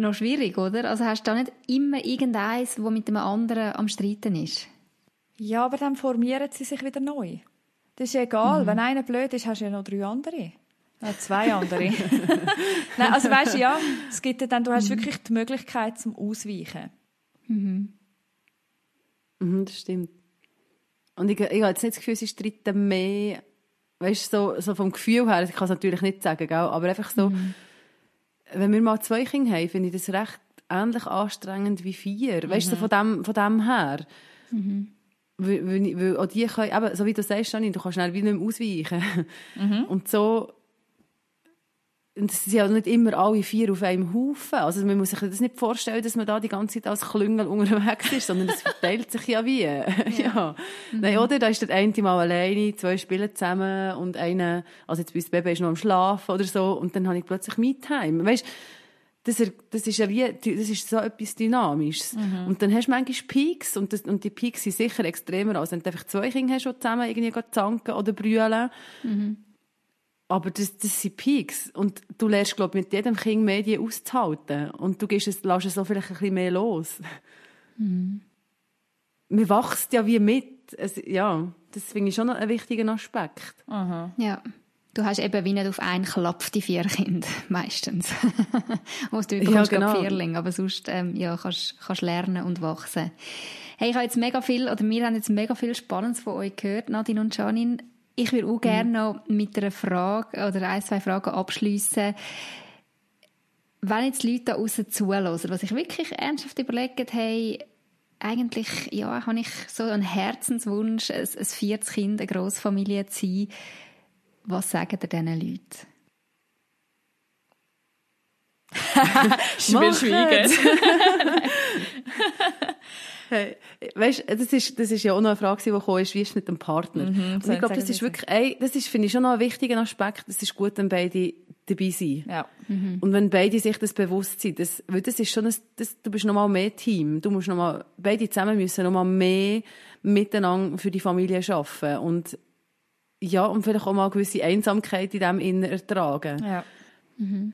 noch schwierig, oder? Also hast du da nicht immer irgendeins, wo mit dem anderen am Streiten ist? Ja, aber dann formieren sie sich wieder neu. Das ist ja egal. Mhm. Wenn einer blöd ist, hast du ja noch drei andere. Ja, zwei andere. Nein, also weißt du, ja, es gibt ja dann, du hast mhm. wirklich die Möglichkeit zum Ausweichen. Mhm. Mhm, das stimmt. Und ich, ich habe jetzt nicht das Gefühl, sie streiten mehr, weißt du, so, so vom Gefühl her, ich kann es natürlich nicht sagen, gell? aber einfach so, mhm. Wenn wir mal zwei Kinder haben, finde ich das recht ähnlich anstrengend wie vier. Weißt du, mhm. von dem, von dem her. Mhm. Weil, weil, weil auch die können, eben, so wie du sagst, Janine, du kannst schnell wie nicht mehr ausweichen. Mhm. Und so und es sind ja nicht immer alle vier auf einem Haufen. Also man muss sich das nicht vorstellen, dass man da die ganze Zeit als Klüngel unterwegs ist, sondern es verteilt sich ja wie. ja. ja. Mhm. Nein, oder? Da ist der eine mal alleine, zwei spielen zusammen und einer, also jetzt das Baby ist noch am Schlafen oder so und dann habe ich plötzlich Me-Time. Weißt, das, das ist ja wie, das ist so etwas Dynamisches. Mhm. Und dann hast du manchmal Peaks und, das, und die Peaks sind sicher extremer, als wenn du einfach zwei Kinder hast, die zusammen irgendwie zanken oder brüllen. Mhm. Aber das, das sind Peaks. Und du lernst, glaube ich, mit jedem Kind Medien auszuhalten. Und du gehst es, lässt es so vielleicht ein bisschen mehr los. Mhm. Man wächst ja wie mit. Es, ja, das finde ich schon ein wichtiger Aspekt. Aha. Ja. Du hast eben wie nicht auf einen Klapp die vier Kinder, meistens. Aus du ja, genau. Vierling, aber sonst, ähm, ja, kannst, kannst lernen und wachsen. Hey, ich habe jetzt mega viel, oder wir haben jetzt mega viel Spannendes von euch gehört, Nadine und Janine. Ich würde auch gerne mhm. noch mit einer Frage oder ein, zwei Fragen abschließen. Wenn jetzt Leute da draussen zuhören, was ich wirklich ernsthaft überlegt habe, eigentlich, ja, habe ich so einen Herzenswunsch, ein, ein viertes Kind, eine Grossfamilie zu sein. Was sagen ihr diesen Leuten? Schwer schweigen. Hey, weißt, das ist, das ist ja auch noch eine Frage, die gekommen ist, wie ist es mit dem Partner? Mhm, und ich glaube, das ist wirklich, ein, das ist, finde ich schon noch ein wichtiger Aspekt. Es ist gut, wenn beide dabei sind. Ja. Mhm. Und wenn beide sich das bewusst sind, das, weil das ist schon ein, das, du bist noch mal mehr Team. Du musst noch mal, beide zusammen müssen noch mal mehr miteinander für die Familie arbeiten. Und, ja, und vielleicht auch mal eine gewisse Einsamkeit in dem Innen ertragen. Ja. Mhm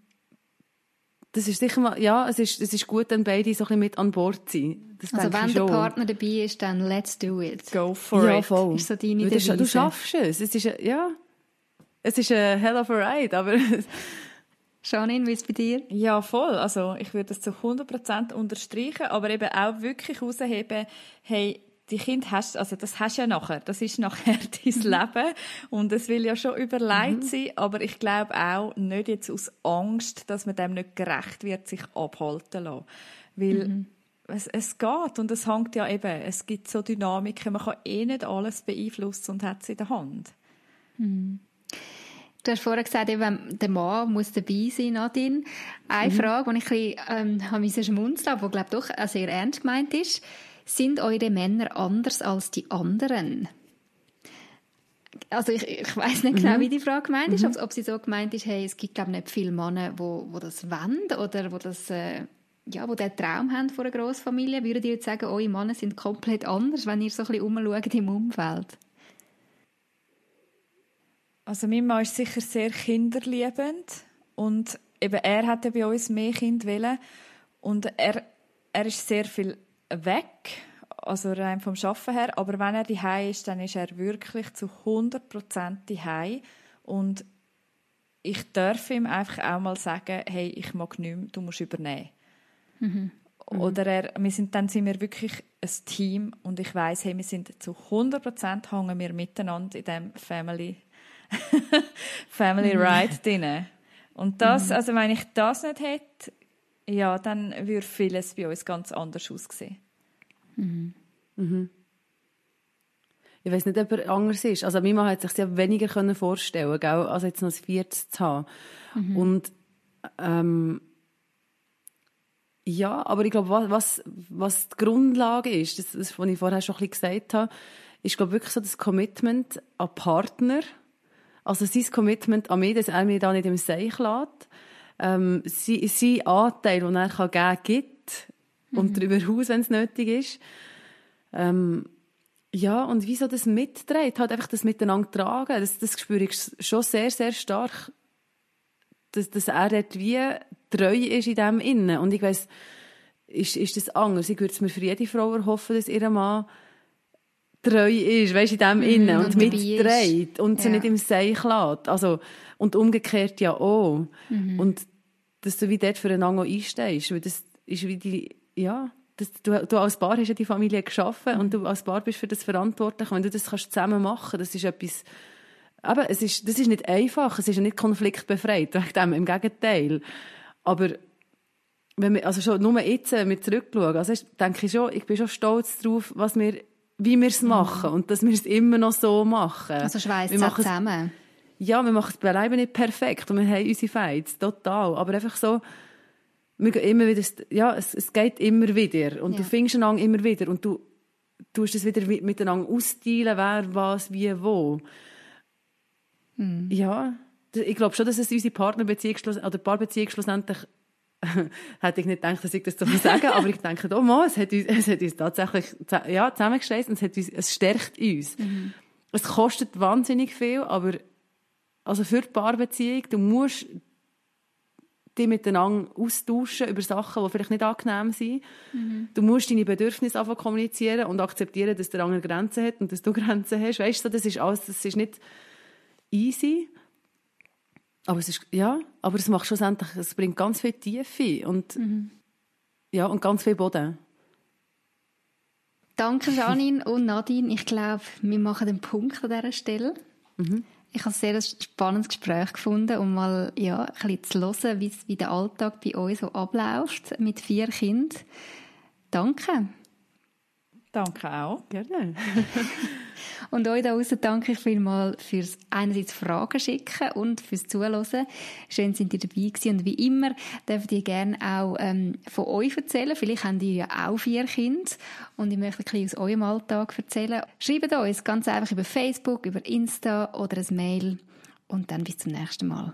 das ist sicher mal, ja, es ist, es ist gut, wenn beide so ein bisschen mit an Bord sind. Das also wenn der Partner dabei ist, dann let's do it. Go for ja, it. Voll. Ist so deine Devise. Du schaffst es. Es ist, ja, es ist ein hell of a ride, aber... Janine, wie ist es bei dir? Ja, voll. Also ich würde das zu 100% unterstreichen, aber eben auch wirklich herausheben, hey, die Kind hast, also das hast du ja nachher. Das ist nachher dein mhm. Leben. Und es will ja schon überlegt mhm. sein, aber ich glaube auch nicht jetzt aus Angst, dass man dem nicht gerecht wird, sich abhalten lassen. Weil mhm. es, es geht und es hängt ja eben, es gibt so Dynamiken, man kann eh nicht alles beeinflussen und hat es in der Hand. Mhm. Du hast vorher gesagt, eben, der Mann muss dabei sein, Nadine. Eine mhm. Frage, die ich ein bisschen ähm, schmunzeln aber die, glaube ich, doch sehr ernst gemeint ist. Sind eure Männer anders als die anderen? Also ich, ich weiß nicht genau, mhm. wie die Frage gemeint ist, mhm. ob, ob, sie so gemeint ist, hey, es gibt glaube nicht viele Männer, wo, wo das wollen oder wo das äh, ja, wo den Traum haben von einer Großfamilie. Würdet ihr jetzt sagen, eure Männer sind komplett anders, wenn ihr so ein bisschen umschaut im Umfeld? Also mein Mann ist sicher sehr kinderliebend und eben er hatte bei uns mehr Kinder wollen und er, er ist sehr viel weg, also rein vom Schaffen her. Aber wenn er die ist, dann ist er wirklich zu 100 Prozent die und ich darf ihm einfach auch mal sagen, hey, ich mag nicht mehr, du musst übernehmen. Mhm. Mhm. Oder er, wir sind, dann sind wir wirklich ein Team und ich weiß, hey, wir sind zu 100 Prozent hängen wir miteinander in dem Family Family mhm. Ride drin. Und das, mhm. also wenn ich das nicht hätte, ja, dann würde vieles bei uns ganz anders aussehen. Mhm. Mhm. Ich weiß nicht, ob er anders ist. Also, mein Mann hat sich ja weniger können vorstellen können, als jetzt noch ein Viertes zu haben. Mhm. Und, ähm, ja, aber ich glaube, was, was die Grundlage ist, das, das, was ich vorher schon ein bisschen gesagt habe, ist, glaube wirklich so das Commitment an Partner. Also sein Commitment an mich, dass er mich da nicht im Seich lässt ähm, sein, sein Anteil, den er kann geben kann, gibt mhm. und darüber hinaus, wenn es nötig ist. Ähm, ja, und wieso das mitträgt, halt einfach das Miteinander tragen, das, das spüre ich schon sehr, sehr stark, dass, dass er dort wie treu ist in dem Innen. Und ich weiss, ist, ist das anders? Ich würde es mir für jede Frau erhoffen, dass ihr Mann treu ist, weißt, in dem mm, Innen und, und mitträgt und ja. sie nicht im Seich lässt. Also, und umgekehrt ja auch. Mhm. Und dass du wie dort füreinander einstehst. Weil das ist wie die, ja, das, du, du als Paar hast ja die Familie geschaffen mhm. und du als Paar bist für das verantwortlich. Wenn du das kannst zusammen machen, das ist etwas, aber es ist, das ist nicht einfach, es ist ja nicht konfliktbefreit, dem, im Gegenteil. Aber wenn wir, also schon nur jetzt äh, mit zurückschauen, also denke ich schon, ich bin schon stolz darauf, was wir, wie wir es mhm. machen und dass wir es immer noch so machen. Also schweißt zusammen. Ja, wir machen es beileibe nicht perfekt und wir haben unsere Fights, total. Aber einfach so, wir gehen immer wieder, ja, es, es geht immer wieder. Und ja. du findest einander immer wieder. Und du tust es wieder miteinander austeilen, wer, was, wie, wo. Mhm. Ja, ich glaube schon, dass es unsere Partnerbeziehung oder Paarbeziehung schlussendlich hätte ich nicht gedacht, dass ich das so sagen aber ich denke, oh Mann, es hat uns, es hat uns tatsächlich ja, zusammengeschlossen und es, hat uns, es stärkt uns. Mhm. Es kostet wahnsinnig viel, aber also für die Paarbeziehung, du musst die miteinander austauschen über Sachen, die vielleicht nicht angenehm sind. Mhm. Du musst deine Bedürfnisse einfach kommunizieren und akzeptieren, dass der andere Grenzen hat und dass du Grenzen hast. Weißt du, das ist alles, das ist nicht easy. Aber es ist, ja, aber es macht schlussendlich, es bringt ganz viel Tiefe und, mhm. ja, und ganz viel Boden. Danke, Janine und Nadine. Ich glaube, wir machen den Punkt an dieser Stelle. Mhm. Ich habe ein sehr spannendes Gespräch gefunden, um mal ja, ein bisschen zu hören, wie, wie der Alltag bei euch so abläuft mit vier Kindern. Danke. Danke auch. Gerne. und euch da draußen danke ich vielmals fürs einerseits Fragen schicken und fürs Zuhören. Schön sind ihr dabei gewesen. Und wie immer dürft ihr gerne auch ähm, von euch erzählen. Vielleicht habt ihr ja auch vier Kinder und ich möchte ein bisschen aus eurem Alltag erzählen. Schreibt uns ganz einfach über Facebook, über Insta oder ein Mail. Und dann bis zum nächsten Mal.